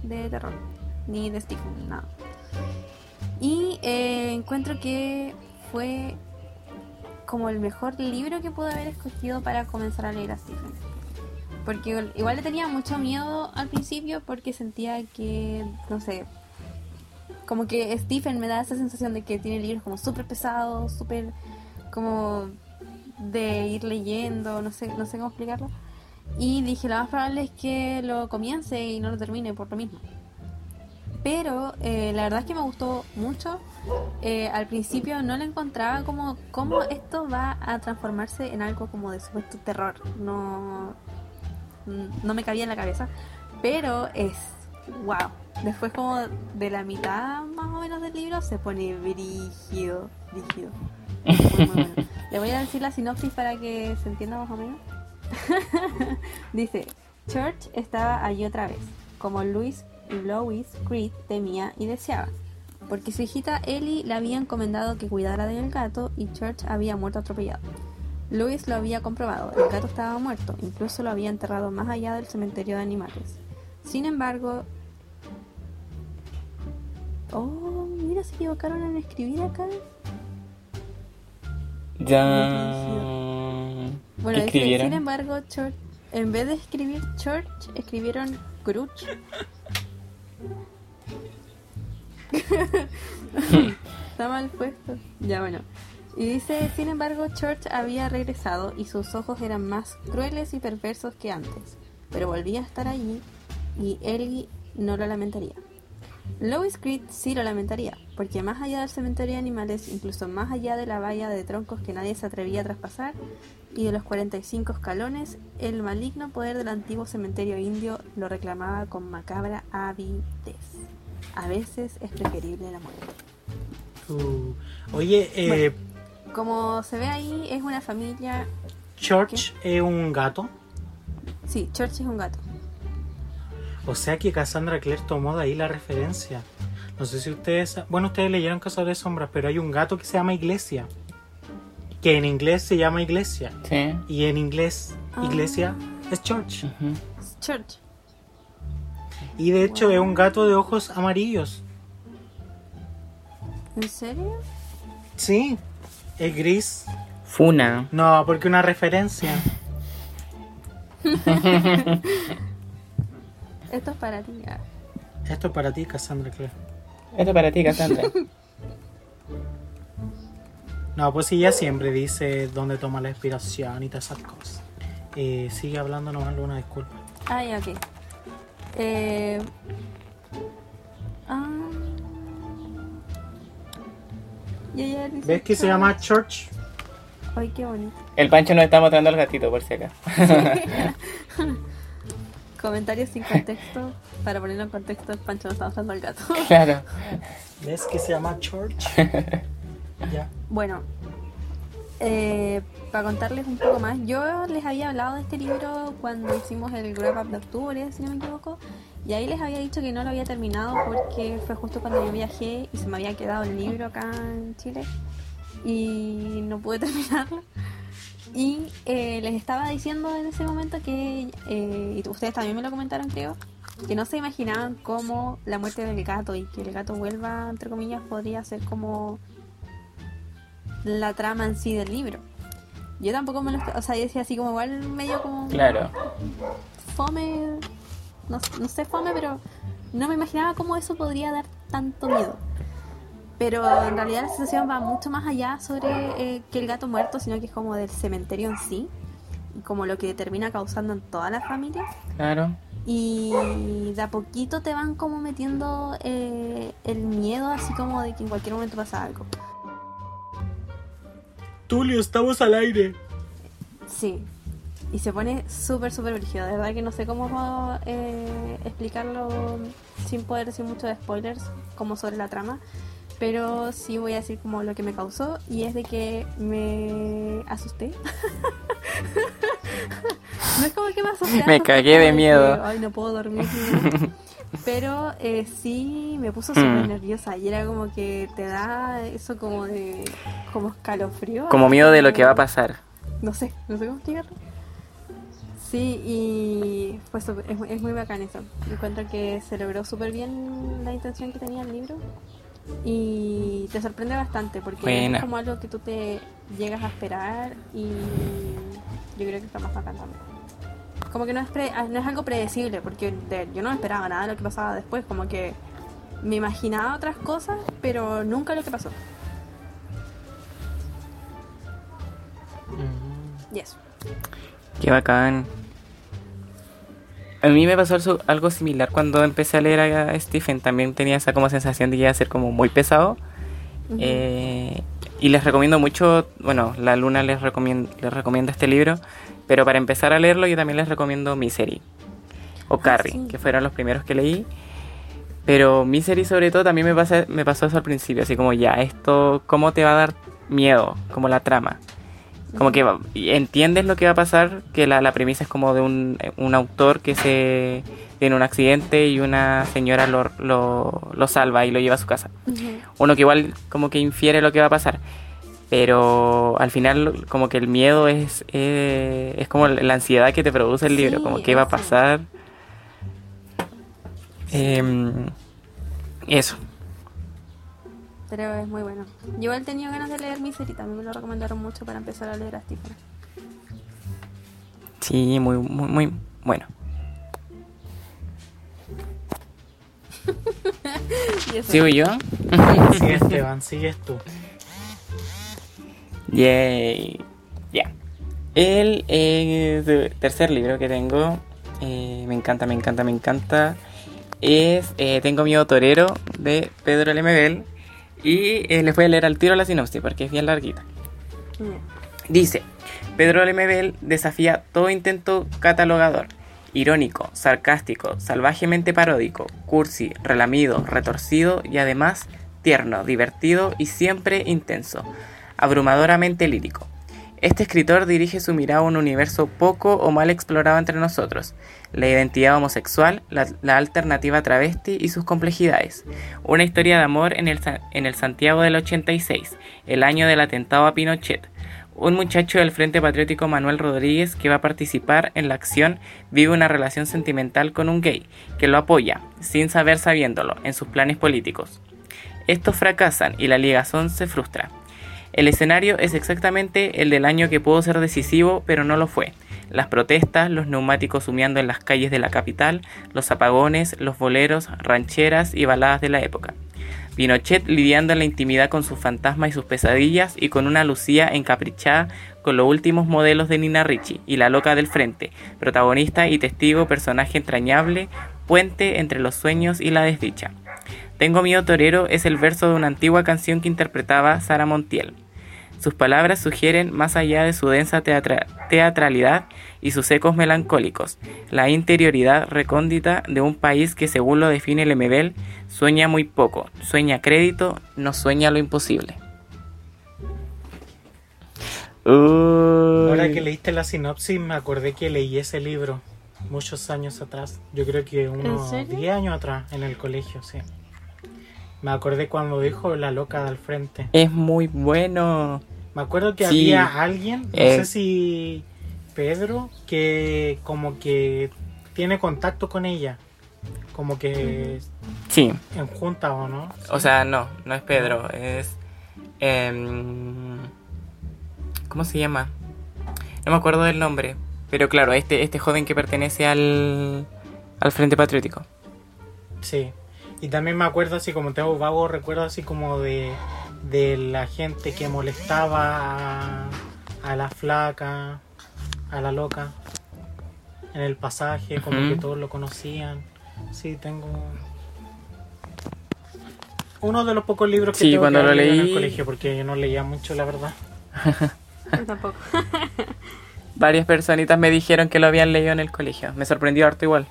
de terror, ni de Stephen, nada. Y eh, encuentro que fue como el mejor libro que pude haber escogido para comenzar a leer a Stephen. Porque igual- le tenía mucho miedo al principio porque sentía que, no sé, como que Stephen me da esa sensación de que tiene libros como súper pesados, súper como de ir leyendo, no sé, no sé cómo explicarlo. Y dije, lo más probable es que lo comience y no lo termine por lo mismo. Pero eh, la verdad es que me gustó mucho. Eh, al principio no le encontraba como cómo esto va a transformarse en algo como de supuesto terror. No, no me cabía en la cabeza. Pero es wow. Después como de la mitad más o menos del libro se pone brígido, brígido. Muy, muy bueno. Le voy a decir la sinopsis para que se entienda más o menos. Dice, Church estaba allí otra vez, como Louis, Creed temía y deseaba, porque su hijita Ellie le había encomendado que cuidara del gato y Church había muerto atropellado. Louis lo había comprobado, el gato estaba muerto, incluso lo había enterrado más allá del cementerio de animales. Sin embargo... Oh, mira, se equivocaron en escribir acá. Ya. Bueno, ¿Qué dice, escribieron? sin embargo, Church, en vez de escribir Church, escribieron Gruch. Está mal puesto. Ya bueno. Y dice, sin embargo, Church había regresado y sus ojos eran más crueles y perversos que antes. Pero volvía a estar allí y Ellie no lo lamentaría. Lois Creed sí lo lamentaría, porque más allá del cementerio de animales, incluso más allá de la valla de troncos que nadie se atrevía a traspasar, y de los 45 escalones, el maligno poder del antiguo cementerio indio lo reclamaba con macabra avidez. A veces es preferible la muerte. Uh, oye, eh, Como se ve ahí, es una familia... Church es un gato. Sí, Church es un gato. O sea que Cassandra Clare tomó de ahí la referencia. No sé si ustedes. Bueno, ustedes leyeron Cazador de Sombras, pero hay un gato que se llama Iglesia. Que en inglés se llama Iglesia. Sí. Y en inglés, Iglesia es Church. Church. Y de hecho es un gato de ojos amarillos. ¿En serio? Sí, es gris. Funa. No, porque una referencia. Esto es para ti. ah. Esto es para ti, Cassandra Clare. Esto es para ti, Cassandra. No, pues ella siempre dice dónde toma la inspiración y todas esas cosas. Eh, sigue hablando nomás, Luna, disculpa. Ah, ya, ok. Eh... Ah... ¿Ves que se llama Church? Ay, qué bonito. El Pancho nos está mostrando al gatito, por si acá. Comentarios sin contexto. Para ponerlo en contexto, el Pancho no está mostrando al gato. Claro. ¿Ves que se llama Church? ya. Bueno, eh, para contarles un poco más, yo les había hablado de este libro cuando hicimos el wrap up de octubre, si no me equivoco, y ahí les había dicho que no lo había terminado porque fue justo cuando yo viajé y se me había quedado el libro acá en Chile y no pude terminarlo. Y eh, les estaba diciendo en ese momento que, eh, y ustedes también me lo comentaron creo, que no se imaginaban cómo la muerte del gato y que el gato vuelva, entre comillas, podría ser como la trama en sí del libro. Yo tampoco me lo... O sea, yo decía así como igual medio como... Claro. Fome... No, no sé fome, pero no me imaginaba cómo eso podría dar tanto miedo. Pero en realidad la sensación va mucho más allá sobre eh, que el gato muerto, sino que es como del cementerio en sí. Como lo que termina causando en toda la familia. Claro. Y de a poquito te van como metiendo eh, el miedo así como de que en cualquier momento pasa algo. Tulio, estamos al aire. Sí. Y se pone súper, súper brígido. De verdad que no sé cómo eh, explicarlo sin poder decir mucho de spoilers como sobre la trama. Pero sí voy a decir como lo que me causó y es de que me asusté. no es como que me asusté. Me asusté cagué de miedo. que, Ay, no puedo dormir. Pero eh, sí me puso súper Mm. nerviosa y era como que te da eso como de como escalofrío. Como miedo de lo que va a pasar. No sé, no sé cómo explicarlo. Sí, y pues es, es muy bacán eso. Encuentro que se logró súper bien la intención que tenía el libro. Y te sorprende bastante porque Buena. es como algo que tú te llegas a esperar y yo creo que está más bacán también. Como que no es, pre- ah, no es algo predecible porque de- yo no esperaba nada de lo que pasaba después. Como que me imaginaba otras cosas, pero nunca lo que pasó. Mm, Y eso. Qué bacán. A mí me pasó algo- similar cuando empecé a leer a Stephen. También tenía esa como sensación de que iba a ser como muy pesado. Eh, y les recomiendo mucho, bueno, la Luna les, recomien- les recomienda este libro, pero para empezar a leerlo yo también les recomiendo Misery o Ah, Carrie, sí. que fueron los primeros que leí. Pero Misery sobre todo también me, pasa, me pasó eso al principio, así como ya, esto, ¿cómo te va a dar miedo? Como la trama. Como que entiendes lo que va a pasar, que la, la premisa es como de un, un autor que se tiene un accidente y una señora lo, lo, lo salva y lo lleva a su casa uno que igual como que infiere lo que va a pasar. Pero al final como que el miedo es, eh, es como la ansiedad que te produce el libro, como qué va a pasar. Em, eso. Pero es muy bueno. Yo igual tenía ganas de leer Misery, también me lo recomendaron mucho para empezar a leer a Stephen. Sí, muy, muy, muy bueno. ¿Sigo yo? Sigue Esteban, sigues tú. Yay. Ya. El eh, tercer libro que tengo, eh, me encanta, me encanta, me encanta, es eh, Tengo miedo torero de Pedro Lemebel. Y eh, les voy a leer al tiro la sinopsis porque es bien larguita. Dice, Pedro Lemebel desafía todo intento catalogador, irónico, sarcástico, salvajemente paródico, cursi, relamido, retorcido y además tierno, divertido y siempre intenso, abrumadoramente lírico. Este escritor dirige su mirada a un universo poco o mal explorado entre nosotros, la identidad homosexual, la, alternativa travesti y sus complejidades. Una historia de amor en el, en el Santiago del 86, el año del atentado a Pinochet. Un muchacho del Frente Patriótico Manuel Rodríguez que va a participar en la acción vive una relación sentimental con un gay que lo apoya, sin saber sabiéndolo, en sus planes políticos. Estos fracasan y la ligazón se frustra. El escenario es exactamente el del año que pudo ser decisivo, pero no lo fue. Las protestas, los neumáticos humeando en las calles de la capital, los apagones, los boleros, rancheras y baladas de la época. Pinochet lidiando en la intimidad con sus fantasmas y sus pesadillas y con una Lucía encaprichada con los últimos modelos de Nina Ricci y la loca del frente, protagonista y testigo, personaje entrañable, puente entre los sueños y la desdicha. Tengo miedo torero es el verso de una antigua canción que interpretaba Sara Montiel. Sus palabras sugieren, más allá de su densa teatra- teatralidad y sus ecos melancólicos, la interioridad recóndita de un país que, según lo define Lemebel, sueña muy poco, sueña crédito, no sueña lo imposible. Ahora que leíste la sinopsis, me acordé que leí ese libro muchos años atrás. Yo creo que unos serio? 10 años atrás, en el colegio, sí. Me acordé cuando dijo la loca del frente. Es muy bueno. Me acuerdo que Sí. había alguien, no Eh. sé si Pedro, que como que tiene contacto con ella. Como que Sí, en junta o no. o sea, no, no es Pedro, es... em, ¿Cómo se llama? No me acuerdo del nombre, pero claro, este, este joven que pertenece al, al Frente Patriótico. Sí. Y también me acuerdo así como tengo vago recuerdo así como de, de la gente que molestaba a, a la flaca, a la loca en el pasaje, como que todos lo conocían. Sí, tengo uno de los pocos libros que Sí, tengo cuando que lo leído en leí- el colegio porque yo no leía mucho, la verdad. Yo tampoco. Varias personitas me dijeron que lo habían leído en el colegio. Me sorprendió harto igual.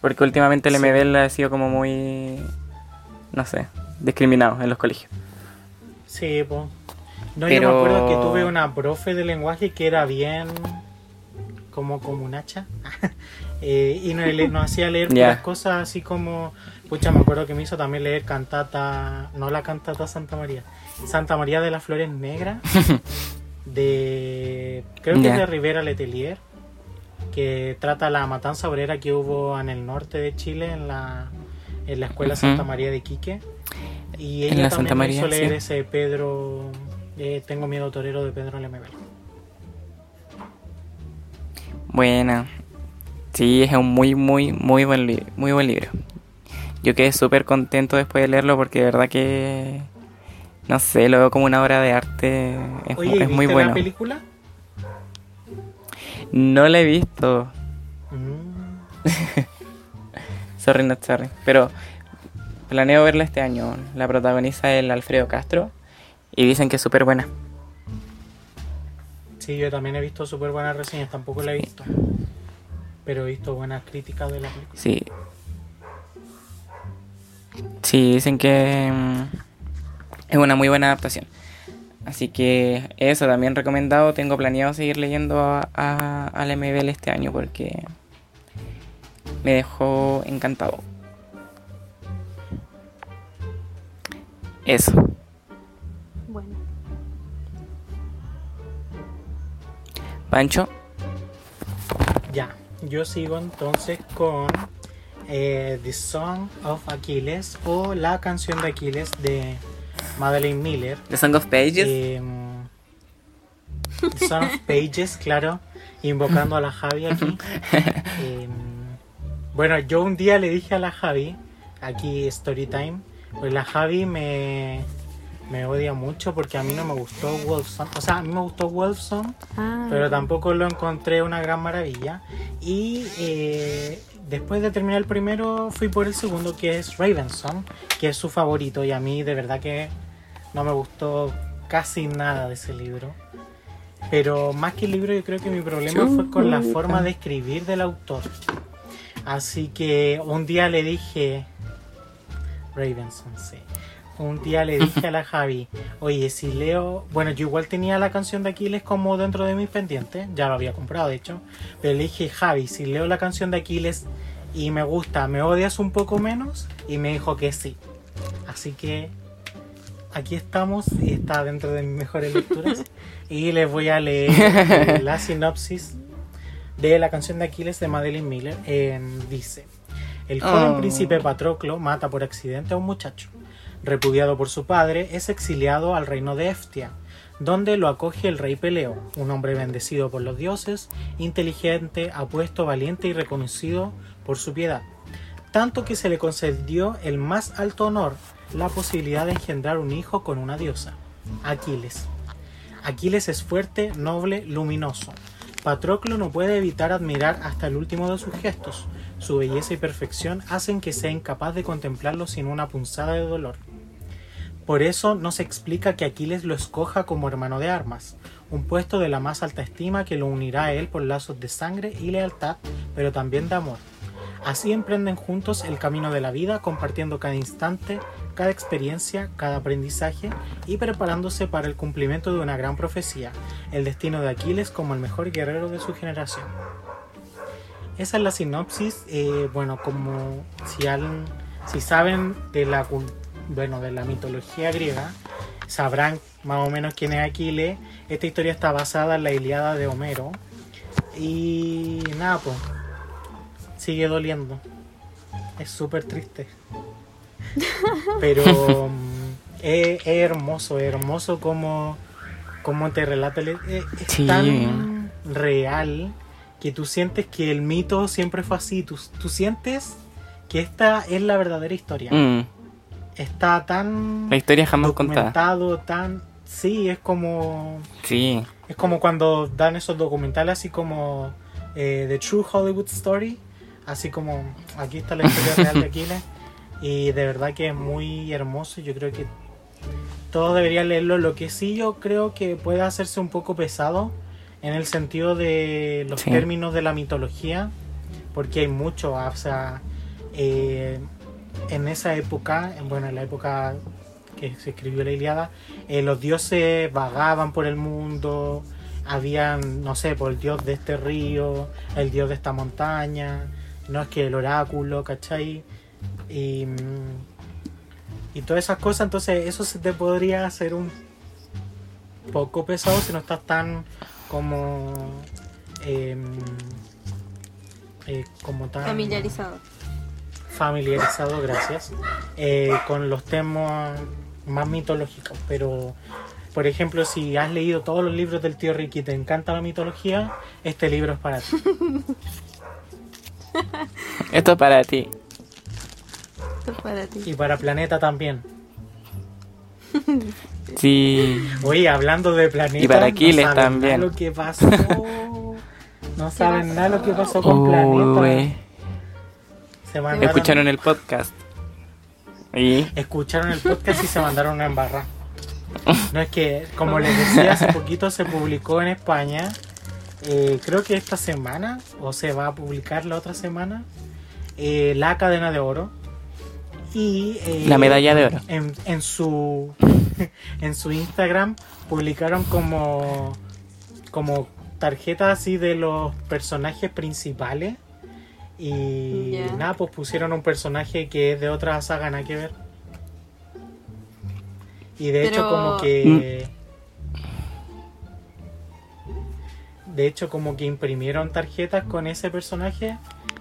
Porque últimamente el Sí. MBL ha sido como muy... No sé, discriminado en los colegios. Sí, pues. No, Pero- yo me acuerdo que tuve una profe de lenguaje que era bien como como un hacha Eh, y nos, hacía leer puras cosas así como pucha me acuerdo que me hizo también leer cantata no la cantata Santa María Santa María de las Flores Negras de creo que es de Rivera Letelier que trata la matanza obrera que hubo en el norte de Chile en la en la escuela. Santa María de Iquique y En ella la también Santa María, hizo leer sí. ese Pedro eh, Tengo miedo torero de Pedro Lemebel. Buena. Sí, es un muy, muy, muy buen, muy buen libro. Yo quedé súper contento después de leerlo porque de verdad que... No sé, lo veo como una obra de arte. Es, mu- Oye, es ¿viste muy la bueno. película? No la he visto. Mm, Sorry, not sorry. Pero planeo verla este año. La protagoniza el Alfredo Castro. Y dicen que es súper buena. Sí, yo también he visto súper buenas reseñas, tampoco la he visto. Pero he visto buenas críticas de la película. Sí. Sí, dicen que mm, es una muy buena adaptación. Así que eso también recomendado. Tengo planeado seguir leyendo a, a- al MBL este año porque me dejó encantado. Eso. Bueno. Pancho. Ya, yo sigo entonces con eh, The Song of Achilles o La canción de Aquiles de Madeleine Miller. The Song of Pages. Eh, The Song of Pages, claro, invocando a la Javi aquí. Eh, bueno, yo un día le dije a la Javi, aquí story time, pues la Javi me, me odia mucho porque a mí no me gustó Wolfson. O sea, a mí me gustó Wolfson, Ah, pero tampoco lo encontré una gran maravilla. Y eh, después de terminar el primero, fui por el segundo, que es Ravenson, que es su favorito. Y a mí, de verdad, que no me gustó casi nada de ese libro. Pero más que el libro, yo creo que mi problema fue con la forma de escribir del autor. Así que un día le dije. Ravenson, sí. Un día le dije a la Javi, oye, si leo. Bueno, yo igual tenía la canción de Aquiles como dentro de mis pendientes, ya lo había comprado de hecho. Pero le dije, Javi, si leo la canción de Aquiles y me gusta, ¿me odias un poco menos? Y me dijo que sí. Así que aquí estamos y está dentro de mis mejores lecturas. y les voy a leer la sinopsis de la canción de Aquiles de Madeleine Miller. Eh, dice: El joven Oh. príncipe Patroclo mata por accidente a un muchacho. Repudiado por su padre, es exiliado al reino de Eftia, donde lo acoge el rey Peleo, un hombre bendecido por los dioses, inteligente, apuesto, valiente y reconocido por su piedad. Tanto que se le concedió el más alto honor, la posibilidad de engendrar un hijo con una diosa, Aquiles. Aquiles es fuerte, noble, luminoso. Patroclo no puede evitar admirar hasta el último de sus gestos. Su belleza y perfección hacen que sea incapaz de contemplarlo sin una punzada de dolor. Por eso no se explica que Aquiles lo escoja como hermano de armas, un puesto de la más alta estima que lo unirá a él por lazos de sangre y lealtad, pero también de amor. Así emprenden juntos el camino de la vida, compartiendo cada instante, cada experiencia, cada aprendizaje y preparándose para el cumplimiento de una gran profecía, el destino de Aquiles como el mejor guerrero de su generación. Esa es la sinopsis. eh, bueno, como si, si saben de la, cul- bueno, de la mitología griega, sabrán más o menos quién es Aquiles. Esta historia está basada en la Iliada de Homero. Y nada, pues, sigue doliendo. Es súper triste. Pero mm, es, es hermoso, es hermoso como, como te relata. el- Es, es Sí. tan real que tú sientes que el mito siempre fue así. Tú, tú sientes que esta es la verdadera historia. Mm, Está tan La historia jamás contada. documentado, tan... Sí, es como... Sí. Es como cuando dan esos documentales así como eh, The True Hollywood Story, así como aquí está la historia real de Aquiles y de verdad que es muy hermoso, yo creo que todos deberían leerlo, lo que sí yo creo que puede hacerse un poco pesado en el sentido de los Sí. términos de la mitología, porque hay mucho, o sea, eh, en esa época, en- bueno, en la época que se escribió la Iliada, eh, los dioses vagaban por el mundo, habían, no sé, por el dios de este río, el dios de esta montaña, no es que el oráculo, ¿cachai? Y, y todas esas cosas, entonces eso se te podría hacer un poco pesado si no estás tan como... em, eh, como tan Familiarizado. Familiarizado, gracias, eh, con los temas más mitológicos. Pero, por ejemplo, si has leído todos los libros del tío Ricky y te encanta la mitología, este libro es para ti. Esto es para ti. Esto es para ti. Y para Planeta también. Sí. Oye, hablando de Planeta, Y para Aquiles no saben también. nada lo que pasó. No saben nada lo que pasó con Planeta. Se mandaron- Escucharon el podcast. Y escucharon el podcast y se mandaron una embarrada. No es que, como les decía, hace poquito se publicó en España, eh, creo que esta semana, o se va a publicar la otra semana, eh, la cadena de oro. Y eh, La medalla de oro. En, en su en su Instagram publicaron como como tarjetas así de los personajes principales. Y nada, pues pusieron un personaje que es de otra saga, nada que ver. Y de hecho como que... De hecho como que imprimieron tarjetas con ese personaje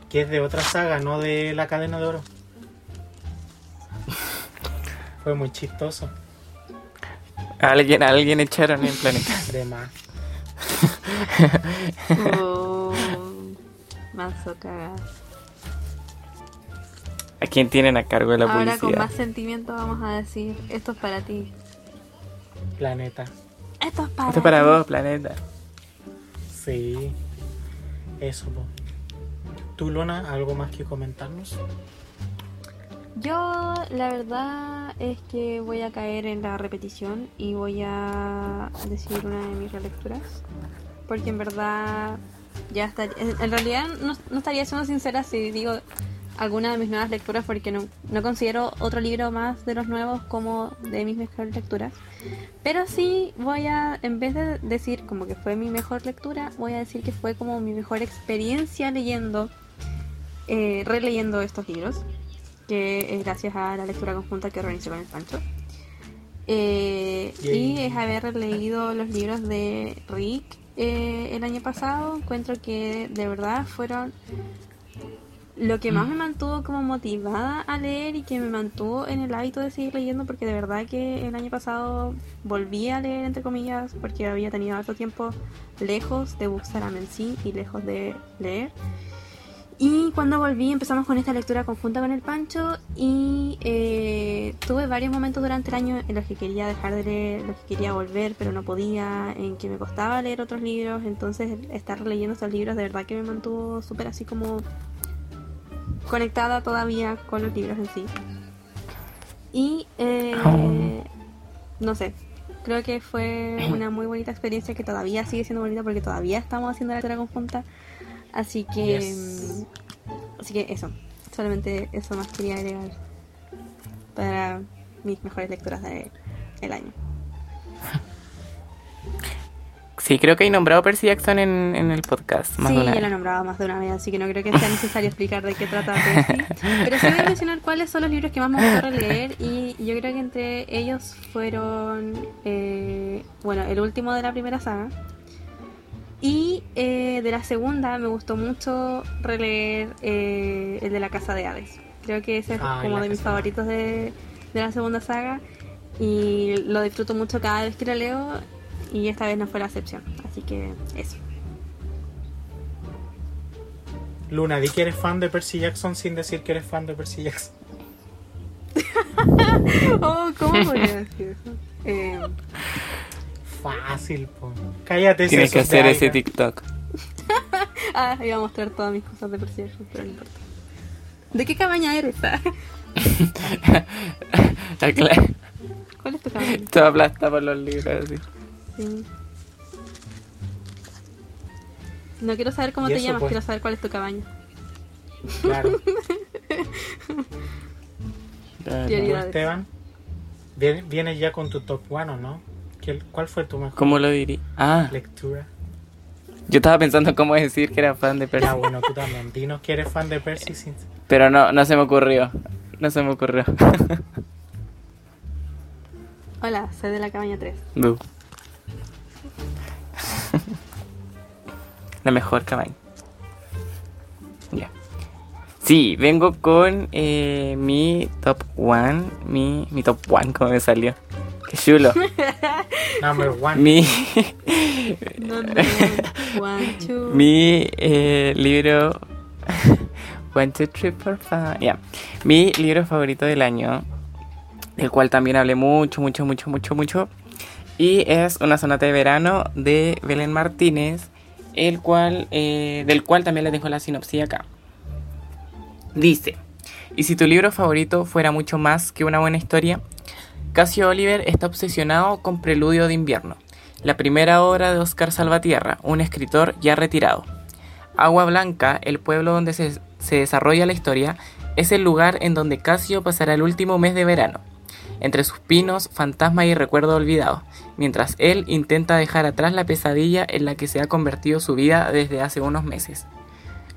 que es de otra saga, no de la cadena de oro. Fue muy chistoso. alguien, alguien echaron en planeta. De más. Mazo cagada. ¿A quién tienen a cargo de la Ahora con publicidad? más sentimiento vamos a decir, esto es para ti. Planeta. Esto es para Esto es para ti. vos, planeta. Sí. Eso, po. ¿Tú, Luna, algo más que comentarnos? Yo la verdad es que voy a caer en la repetición y voy a decir una de mis relecturas. Porque en verdad ya estaría... En realidad no, no estaría siendo sincera si digo alguna de mis nuevas lecturas porque no, no considero otro libro más de los nuevos como de mis mejores lecturas. Pero sí voy a, en vez de decir como que fue mi mejor lectura, voy a decir que fue como mi mejor experiencia leyendo, eh, releyendo estos libros que es gracias a la lectura conjunta que organizé con el Pancho. Eh, y es haber leído los libros de Rick eh, el año pasado. Encuentro que de verdad fueron lo que más me mantuvo como motivada a leer y que me mantuvo en el hábito de seguir leyendo porque de verdad que el año pasado volví a leer entre comillas porque había tenido harto tiempo lejos de Bookstagram en sí y lejos de leer y cuando volví empezamos con esta lectura conjunta con el Pancho y eh, tuve varios momentos durante el año en los que quería dejar de leer, en los que quería volver pero no podía, en que me costaba leer otros libros, entonces estar leyendo estos libros de verdad que me mantuvo súper así como conectada todavía con los libros en sí. Y eh, Oh. no sé, creo que fue una muy bonita experiencia que todavía sigue siendo bonita porque todavía estamos haciendo la lectura conjunta. Así que Yes. mm, así que eso, solamente eso más quería agregar para mis mejores lecturas de el año. Sí, creo que he nombrado Percy Jackson en, en el podcast. Más sí, de una vez. lo he nombrado más de una vez, así que no creo que sea necesario explicar de qué trata Percy. Pero sí voy a mencionar cuáles son los libros que más me gustó releer y yo creo que entre ellos fueron, eh, bueno, el último de la primera saga y eh, de la segunda me gustó mucho releer eh, el de la Casa de Hades, Creo que ese es Ay, como de mis favoritos de, de la segunda saga. Y lo disfruto mucho cada vez que lo leo. Y esta vez no fue la excepción. Así que eso. Luna, di que eres fan de Percy Jackson sin decir que eres fan de Percy Jackson. Oh, ¿cómo podría decir eso? Eh, Fácil, po. Cállate, Tienes que hacer ese. TikTok. ah, iba a mostrar todas mis cosas de Jackson, pero no importa. ¿De qué cabaña eres? claro. ¿Cuál es tu cabaña? Todo aplasta por los libros así. Sí. No quiero saber cómo te eso, llamas, pues. quiero saber cuál es tu cabaña. Claro. Claro. ¿Tú, Prioridades. Esteban? Viene- Vienes ya con tu top one, ¿o no? ¿Qué- ¿Cuál fue tu mejor ¿Cómo lo diría? Ah, lectura? yo estaba pensando cómo decir que era fan de Percy. Ya, bueno, tú también. Dinos que eres fan de Percy sin... Pero no, no se me ocurrió. No se me ocurrió. Hola, soy de la cabaña 3. Bu. La mejor cabaña. Ya. Sí, vengo con eh, mi top one. Mi, mi top one, como me salió. Qué chulo. Number one. mi one, two. mi eh, libro. One, two, three, four, five. Ya. Mi libro favorito del año. Del cual también hablé mucho, mucho, mucho, mucho, mucho. Y es una sonata de verano de Belén Martínez. El cual, eh, del cual también le dejo la sinopsis acá. Dice: ¿Y si tu libro favorito fuera mucho más que una buena historia? Casio Oliver está obsesionado con Preludio de Invierno, la primera obra de Oscar Salvatierra, un escritor ya retirado. Agua Blanca, el pueblo donde se, desarrolla la historia, es el lugar en donde Casio pasará el último mes de verano, entre sus pinos, fantasmas y recuerdos olvidados, mientras él intenta dejar atrás la pesadilla en la que se ha convertido su vida desde hace unos meses.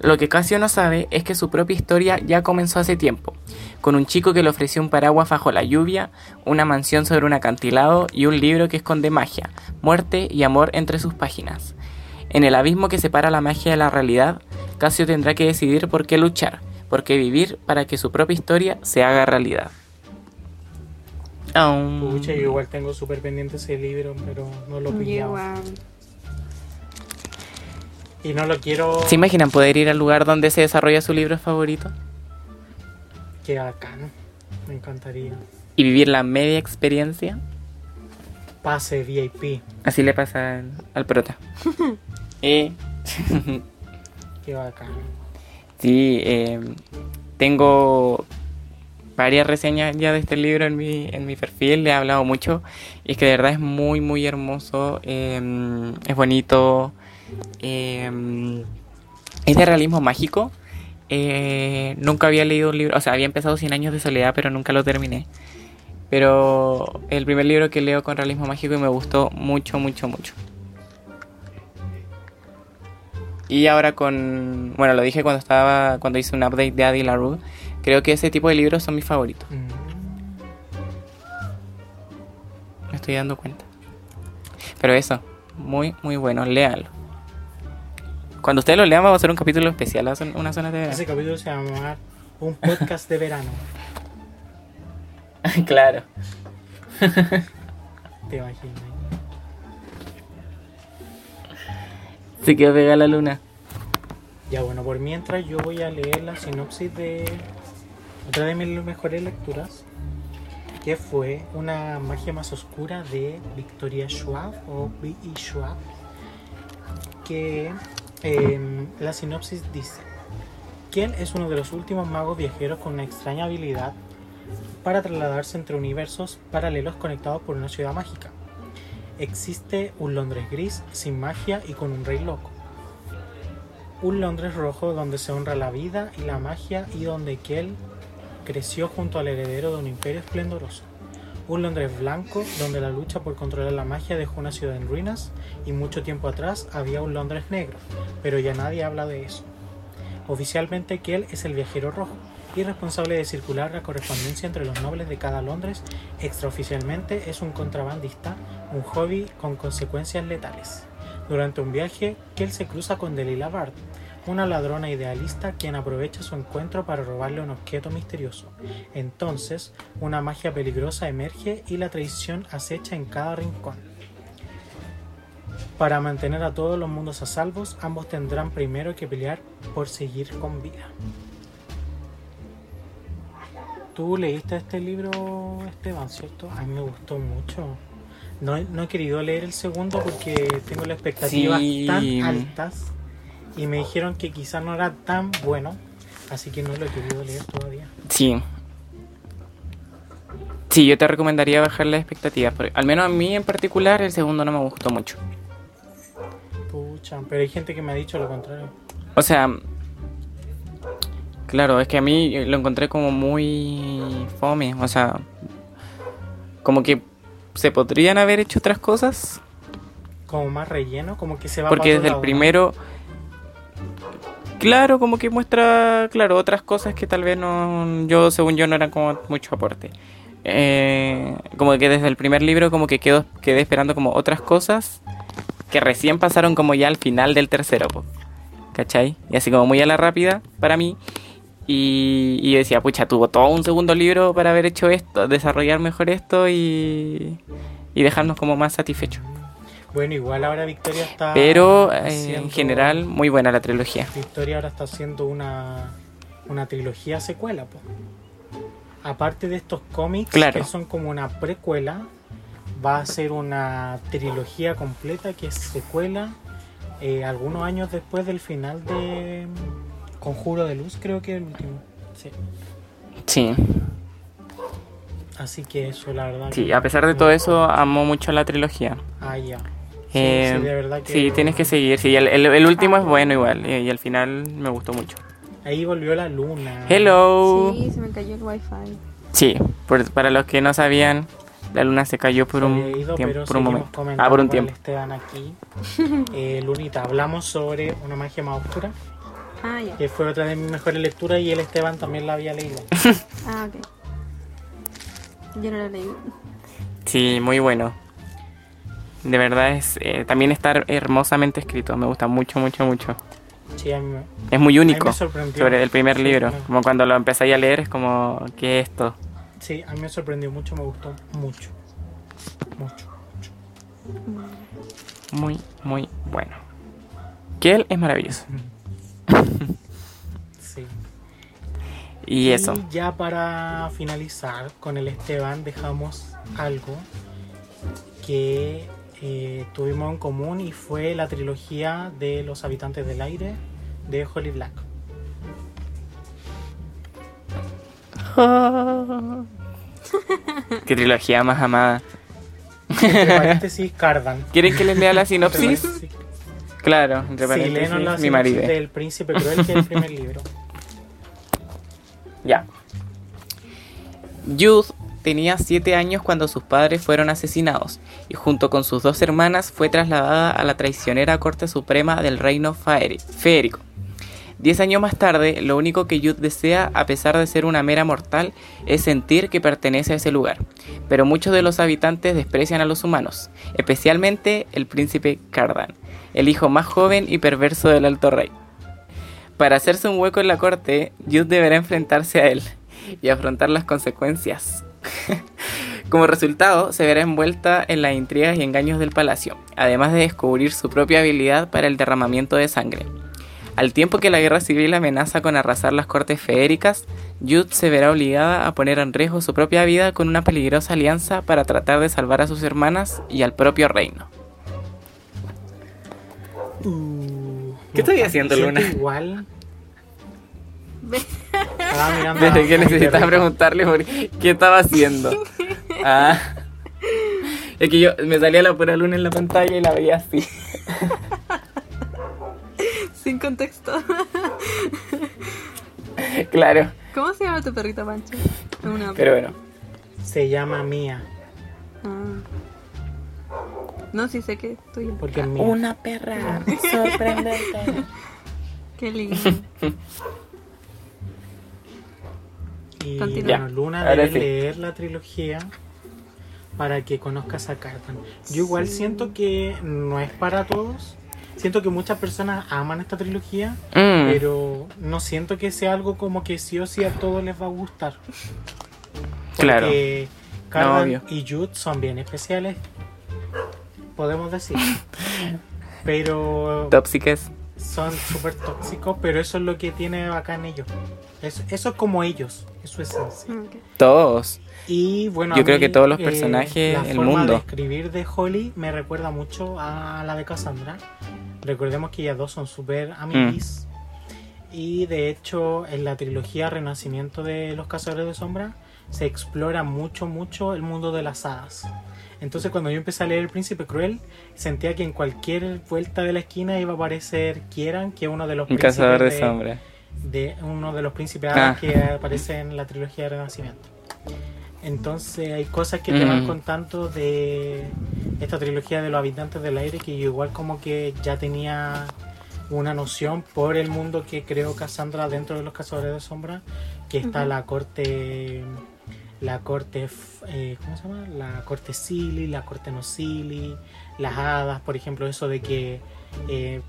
Lo que Casio no sabe es que su propia historia ya comenzó hace tiempo, con un chico que le ofreció un paraguas bajo la lluvia, una mansión sobre un acantilado y un libro que esconde magia, muerte y amor entre sus páginas. En el abismo que separa la magia de la realidad, Casio tendrá que decidir por qué luchar, por qué vivir para que su propia historia se haga realidad. Aún. Pucha, yo igual tengo súper pendiente ese libro, pero no lo pillaba. Y no lo quiero... ¿Se imaginan poder ir al lugar donde se desarrolla su libro favorito? Que bacán. Me encantaría. Y vivir la media experiencia? Pase VIP. Así le pasa al, al prota. Eh, Qué bacán. sí, eh, tengo varias reseñas ya de este libro en mi, en mi perfil, le he hablado mucho. Y es que de verdad es muy, muy hermoso. eh, es bonito. Eh, es de realismo mágico. eh, nunca había leído un libro, o sea, había empezado 100 años de soledad, pero nunca lo terminé. Pero el primer libro que leo con realismo mágico y me gustó mucho, mucho, mucho. Y ahora con, bueno, lo dije cuando estaba, cuando hice un update de Adi LaRue, creo que ese tipo de libros son mis favoritos. Mm. Me estoy dando cuenta. Pero eso, muy, muy bueno, léanlo. Cuando ustedes lo lean, vamos a hacer un capítulo especial, a una zona de Ese verano. capítulo se va a llamar Un podcast de verano. claro. Te imaginas. Se quedó pegada la luna. Ya bueno, por mientras yo voy a leer la sinopsis de otra de mis mejores lecturas, que fue Una magia más oscura de Victoria Schwab o B.E. Schwab, que em, la sinopsis dice, Kiel es uno de los últimos magos viajeros con una extraña habilidad para trasladarse entre universos paralelos conectados por una ciudad mágica. Existe un Londres gris, sin magia y con un rey loco un Londres rojo donde se honra la vida y la magia y donde Kiel creció junto al heredero de un imperio esplendoroso. Un Londres blanco donde la lucha por controlar la magia dejó una ciudad en ruinas y mucho tiempo atrás había un Londres negro, pero ya nadie habla de eso. Oficialmente Kiel es el viajero rojo y responsable de circular la correspondencia entre los nobles de cada Londres. Extraoficialmente es un contrabandista, un hobby con consecuencias letales. Durante un viaje, Kiel se cruza con Delilah Bard, una ladrona idealista quien aprovecha su encuentro para robarle un objeto misterioso. Entonces, una magia peligrosa emerge y la traición acecha en cada rincón. Para mantener a todos los mundos a salvos, ambos tendrán primero que pelear por seguir con vida. Tú leíste este libro, Esteban, ¿cierto? A mí me gustó mucho. No, no he querido leer el segundo porque tengo las expectativas Sí. tan altas y me dijeron que quizás no era tan bueno, así que no lo he querido leer todavía. Sí. Sí, yo te recomendaría bajar las expectativas. porque al menos a mí en particular el segundo no me gustó mucho. Pucha, pero hay gente que me ha dicho lo contrario. O sea, claro, es que a mí lo encontré como muy fome. O sea, como que se podrían haber hecho otras cosas. Como más relleno, como que se va Porque desde el lado, ¿no? Claro, como que muestra, claro, otras cosas que tal vez no, yo, según yo, no eran como mucho aporte. Eh, como que desde el primer libro como que quedo, quedé esperando como otras cosas que recién pasaron como ya al final del tercero, po, ¿cachai? Y así como muy a la rápida para mí. Y, y yo decía, pucha, tuvo todo un segundo libro para haber hecho esto, desarrollar mejor esto y, y dejarnos como más satisfechos. Bueno, igual ahora Victoria está. Pero eh, haciendo- en general, muy buena la trilogía. Victoria ahora está haciendo una, una trilogía secuela, po. Aparte de estos cómics Claro. que son como una precuela, va a ser una trilogía completa que es secuela eh, algunos años después del final de Conjuro de Luz, creo que el último. Sí. Sí, Así que eso, la verdad. sí, a pesar de todo eso, amo mucho la trilogía. Ah, ya. Sí, Eh, sí, de verdad que. Sí, tienes que seguir. Sí, el, el- el último es bueno igual. eh, Y al final me gustó mucho. Ahí volvió la luna. Hello. Sí, se me cayó el wifi. Sí, por- para los que no sabían, la luna se cayó por Se un ido, tiempo, pero por un momento. Ah, por un tiempo. Esteban aquí. Eh, Lunita, hablamos sobre una magia más oscura, Ah, ya. que fue otra de mis mejores lecturas y el Esteban también la había leído. Ah, ok. Yo no lo leí. Sí, muy bueno. De verdad es eh, también está hermosamente escrito. Me gusta mucho, mucho, mucho. Sí, a mí me- Es muy único me sorprendió. sobre el primer Sí, libro. Como cuando lo empecé a leer es como, ¿qué es esto? sí, a mí me sorprendió mucho, me gustó mucho. Mucho. Muy, muy bueno. Kiel es maravilloso. Sí. Y eso. ya para finalizar con el Esteban dejamos algo que eh, tuvimos en común y fue la trilogía de los habitantes del aire de Holly Black. Qué trilogía más amada. Entre paréntesis, Cardan. ¿Quieren que les lea la Entre sinopsis? paréntesis, Claro, entre Sí, léenos la paréntesis, mi marido. del Príncipe Cruel, que es el primer libro. Ya. Youth tenía 7 años cuando sus padres fueron asesinados y junto con sus dos hermanas fue trasladada a la traicionera Corte Suprema del Reino Feérico. Diez años más tarde, lo único que Youth desea, a pesar de ser una mera mortal, es sentir que pertenece a ese lugar. Pero muchos de los habitantes desprecian a los humanos, especialmente el príncipe Cardan, el hijo más joven y perverso del Alto Rey. Para hacerse un hueco en la corte, Youth deberá enfrentarse a él y afrontar las consecuencias. Como resultado, se verá envuelta en las intrigas y engaños del palacio, además de descubrir su propia habilidad para el derramamiento de sangre. Al tiempo que la guerra civil amenaza con arrasar las cortes feéricas, Youth se verá obligada a poner en riesgo su propia vida con una peligrosa alianza para tratar de salvar a sus hermanas y al propio reino. Uh, ¿Qué estoy haciendo, Luna? Igual. Ve- Estaba mirando Desde a que mi necesitaba perrito. preguntarle por qué estaba haciendo. Ah. Es que yo me salía la pura luna en la pantalla y la veía así. Sin contexto. Claro. ¿Cómo se llama tu perrito, Pancho? Una Pero bueno. Se llama Mía, Ah. No, sí sé que es tuyo. porque es mía. Una perra sorprendente. Qué lindo. Y Continúa. bueno, Luna debe sí. leer la trilogía para que conozcas a Cardan. Yo igual Sí. siento que no es para todos, siento que muchas personas aman esta trilogía, Mm, pero no siento que sea algo como que sí o sí a todos les va a gustar. Claro. Porque Cardan obvio. y Jude son bien especiales, podemos decir. Pero Tóxicas. Son súper tóxicos, pero eso es lo que tiene bacán ellos. Eso, eso es como ellos, es su esencia. Ok. Todos. Y bueno, Yo creo mí, que todos los eh, personajes, la el forma mundo. de escribir de Holly me recuerda mucho a la de Cassandra. Recordemos que ellas dos son súper amiguis. Mm. Y de hecho, en la trilogía Renacimiento de los Cazadores de Sombra se explora mucho, mucho el mundo de las hadas. Entonces, cuando yo empecé a leer El Príncipe Cruel, sentía que en cualquier vuelta de la esquina iba a aparecer Kieran, que es uno de los Un príncipes cazador de de- sombra. de uno de los príncipes Ah. que aparece en la trilogía de Renacimiento. Entonces hay cosas que te van Mm. contando de esta trilogía de los habitantes del aire que yo igual como que ya tenía una noción por el mundo que creó Cassandra dentro de los cazadores de sombra, que está la corte la corte eh, ¿cómo se llama? la corte Silly, la corte no Silly, las hadas, por ejemplo, eso de que eh,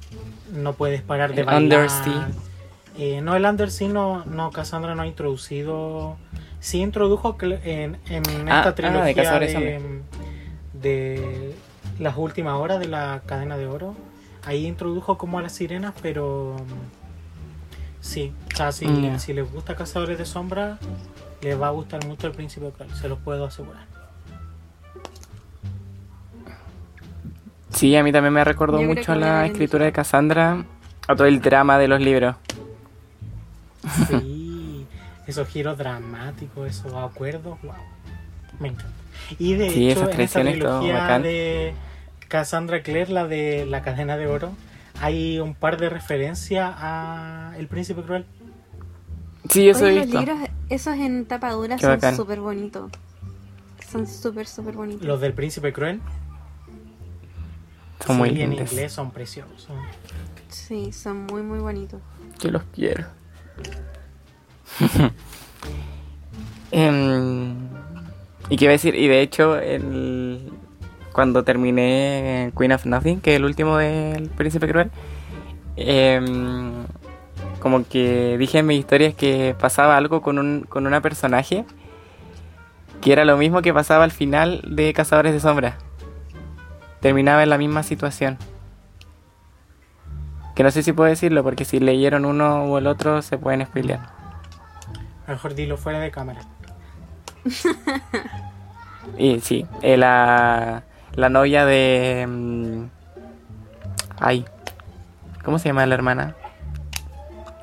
no puedes parar de El bailar. Eh, no, el Undersea no, no, Cassandra no ha introducido. Sí introdujo en, en Ah, esta ah, trilogía de Cazadores de, de las últimas horas de la cadena de oro. Ahí introdujo como a las sirenas, pero mm, sí, o sea, si, Ya. si les gusta Cazadores de Sombra, les va a gustar mucho el Príncipe Cruel, se los puedo asegurar. Sí, a mí también me recordó Yo mucho a la escritura de Cassandra, a todo el drama de los libros. Sí, esos giros dramáticos, esos acuerdos, wow. Me encanta. Y de Sí, hecho, esas en todo trilogía de Cassandra Clare, la de la cadena de oro, hay un par de referencias a El Príncipe Cruel. Sí, eso Oye, he los visto. libros, esos en tapa dura Qué son súper bonitos. Son súper, súper bonitos. Los del Príncipe Cruel, Son muy sí, en lindos. inglés son preciosos. Sí, son muy, muy bonitos. Yo los quiero. Em, y qué iba a decir, y de hecho, el, cuando terminé Queen of Nothing, que es el último del Príncipe Cruel, em, como que dije en mis historias que pasaba algo con, un, con una personaje que era lo mismo que pasaba al final de Cazadores de Sombras. Terminaba en la misma situación. Que no sé si puedo decirlo, porque si leyeron uno o el otro se pueden spoilear. Mejor dilo fuera de cámara. Y sí, eh, la, la novia de... mm, ay, ¿cómo se llama la hermana?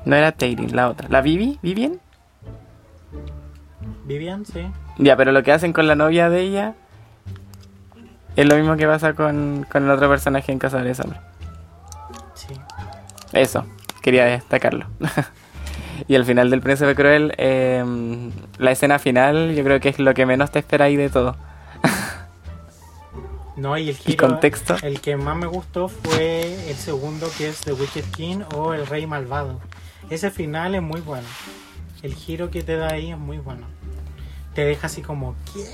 No era Tayrin, la otra. ¿La Vivi? ¿Vivian? Vivian, sí. Ya, pero lo que hacen con la novia de ella es lo mismo que pasa con, con el otro personaje en Casa de Sombra. Sí. Eso, quería destacarlo. y al final del Príncipe Cruel, eh, la escena final, yo creo que es lo que menos te espera ahí de todo. No, y el El giro. contexto. El que más me gustó fue el segundo, que es The Wicked King o El Rey Malvado. Ese final es muy bueno. El giro que te da ahí es muy bueno. Te deja así como, ¿qué?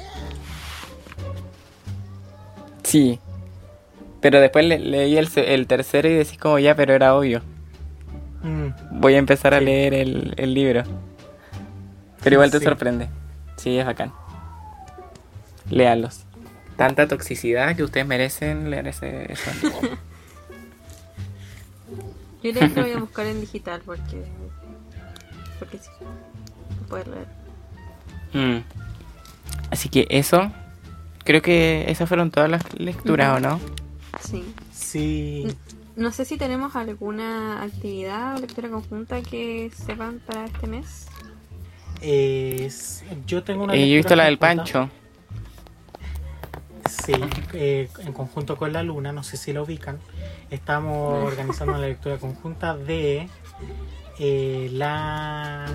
Sí. Pero después le- leí el, se- el tercero y decís como ya, pero era obvio. Mm, Voy a empezar a leer el, el libro. Pero igual te Sí. sorprende. Sí, es bacán. Léalos. Tanta toxicidad que ustedes merecen leer ese... eso. Yo creo que lo voy a buscar en digital porque. Porque sí. No poder leer. Mm. Así que eso... Creo que esas fueron todas las lecturas, ¿o no? Sí. sí. No sé si tenemos alguna actividad o lectura conjunta que sepan para este mes. Es- yo tengo una Eh, yo he visto la del conjunta. Pancho. Sí, eh, en conjunto con la Luna, no sé si lo ubican. Estamos organizando una lectura conjunta de eh, la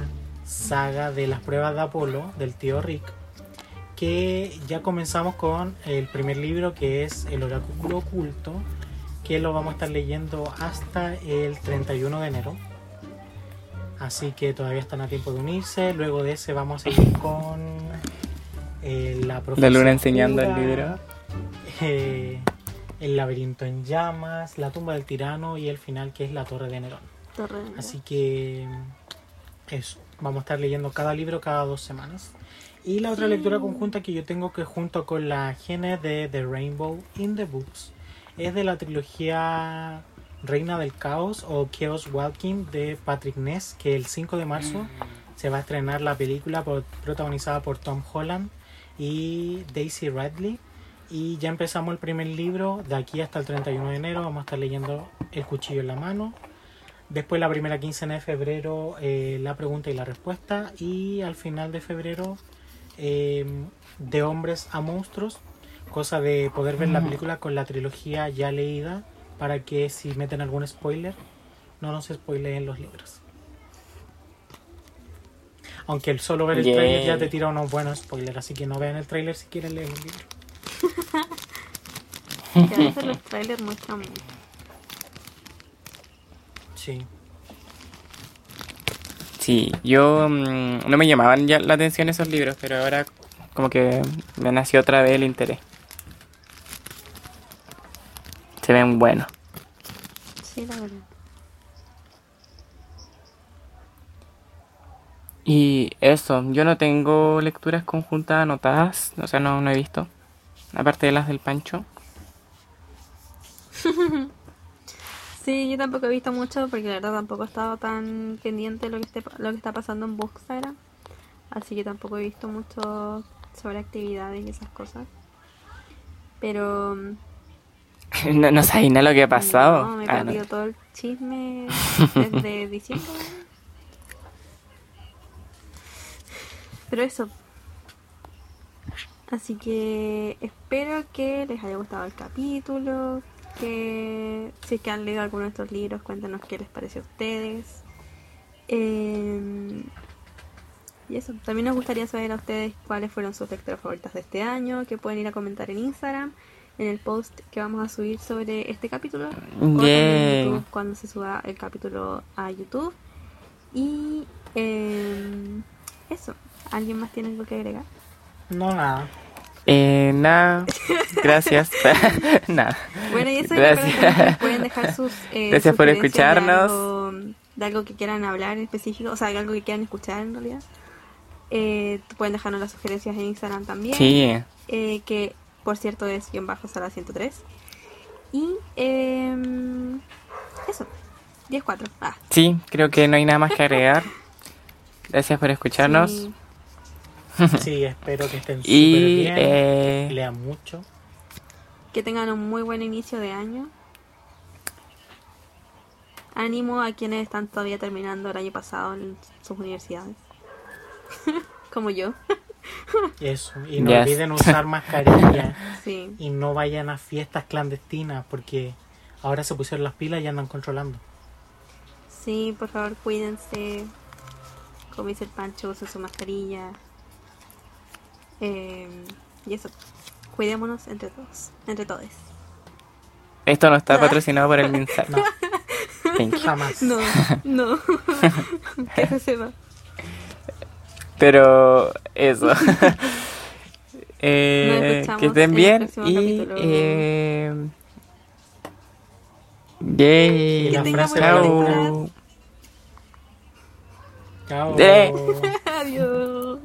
saga de las pruebas de Apolo del tío Rick. Que ya comenzamos con el primer libro que es El Oráculo Oculto, que lo vamos a estar leyendo hasta el 31 de enero. Así que todavía están a tiempo de unirse. Luego de ese vamos a seguir con eh, la La profecía luna enseñando el libro. eh, El laberinto en llamas, La tumba del tirano y el final que es La torre de Nerón. Torre de Nerón. Así que eso, vamos a estar leyendo cada libro cada dos semanas. Y la otra lectura conjunta que yo tengo que junto con la Gene de The Rainbow in the Books es de la trilogía Reina del Caos o Chaos Walking de Patrick Ness, que el 5 de marzo se va a estrenar la película por- protagonizada por Tom Holland y Daisy Ridley. Y ya empezamos el primer libro, de aquí hasta el 31 de enero vamos a estar leyendo El cuchillo en la mano. Después la primera quincena de febrero eh, la pregunta y la respuesta. Y al final de febrero eh, de hombres a monstruos. Cosa de poder ver la película con la trilogía ya leída para que si meten algún spoiler no nos spoileen los libros. Aunque el solo ver el Yay. trailer ya te tira unos buenos spoilers, así que no vean el trailer si quieren leer el libro. Que a veces los trailers muestran mucho. Sí. Sí, yo mm, no me llamaban ya la atención esos libros, pero ahora como que me nació otra vez el interés. Se ven buenos. Sí, la verdad. Y eso, yo no tengo lecturas conjuntas anotadas, o sea, no, no he visto. Aparte de las del Pancho. Sí, yo tampoco he visto mucho porque la verdad tampoco he estado tan pendiente de lo que, esté, lo que está pasando en Bookstagram. Así que tampoco he visto mucho sobre actividades y esas cosas. Pero No, no sabéis nada lo que ha pasado. No, me he Ah, no. perdido todo el chisme desde diciembre. Pero eso. Así que espero que les haya gustado el capítulo. Que si es que han leído alguno de estos libros, cuéntenos qué les pareció a ustedes. Eh, y eso, también nos gustaría saber a ustedes cuáles fueron sus lecturas favoritas de este año, que pueden ir a comentar en Instagram, en el post que vamos a subir sobre este capítulo, o Yay. YouTube cuando se suba el capítulo a YouTube. Y eh, eso, ¿alguien más tiene algo que agregar? No, nada. Eh, nada, gracias. nada. Bueno, y eso Gracias. pueden dejar sus eh, Gracias por escucharnos. De algo, de algo que quieran hablar en específico, o sea, de algo que quieran escuchar en realidad. Eh, pueden dejarnos las sugerencias en Instagram también. Sí, eh, que por cierto es guion bajo sala 103. Y eh, eso, 10-4. Ah, sí, creo que no hay nada más que agregar. Gracias por escucharnos. sí. Sí, espero que estén súper bien. eh, Lean mucho. Que tengan un muy buen inicio de año. Ánimo a quienes están todavía terminando el año pasado en sus universidades. Como yo. Eso. Y no Yes. olviden usar mascarilla. Sí. y no vayan a fiestas clandestinas porque ahora se pusieron las pilas y andan controlando. Sí, por favor, cuídense. Como dice el Pancho, usen su mascarilla. Eh, y eso. Cuidémonos entre todos. Entre todos. esto no está patrocinado por el MinSal. No, jamás. No, no. que se sepa. Pero eso. Eh, que estén bien y eh, yay. Y la frase Chao. Chao. Adiós.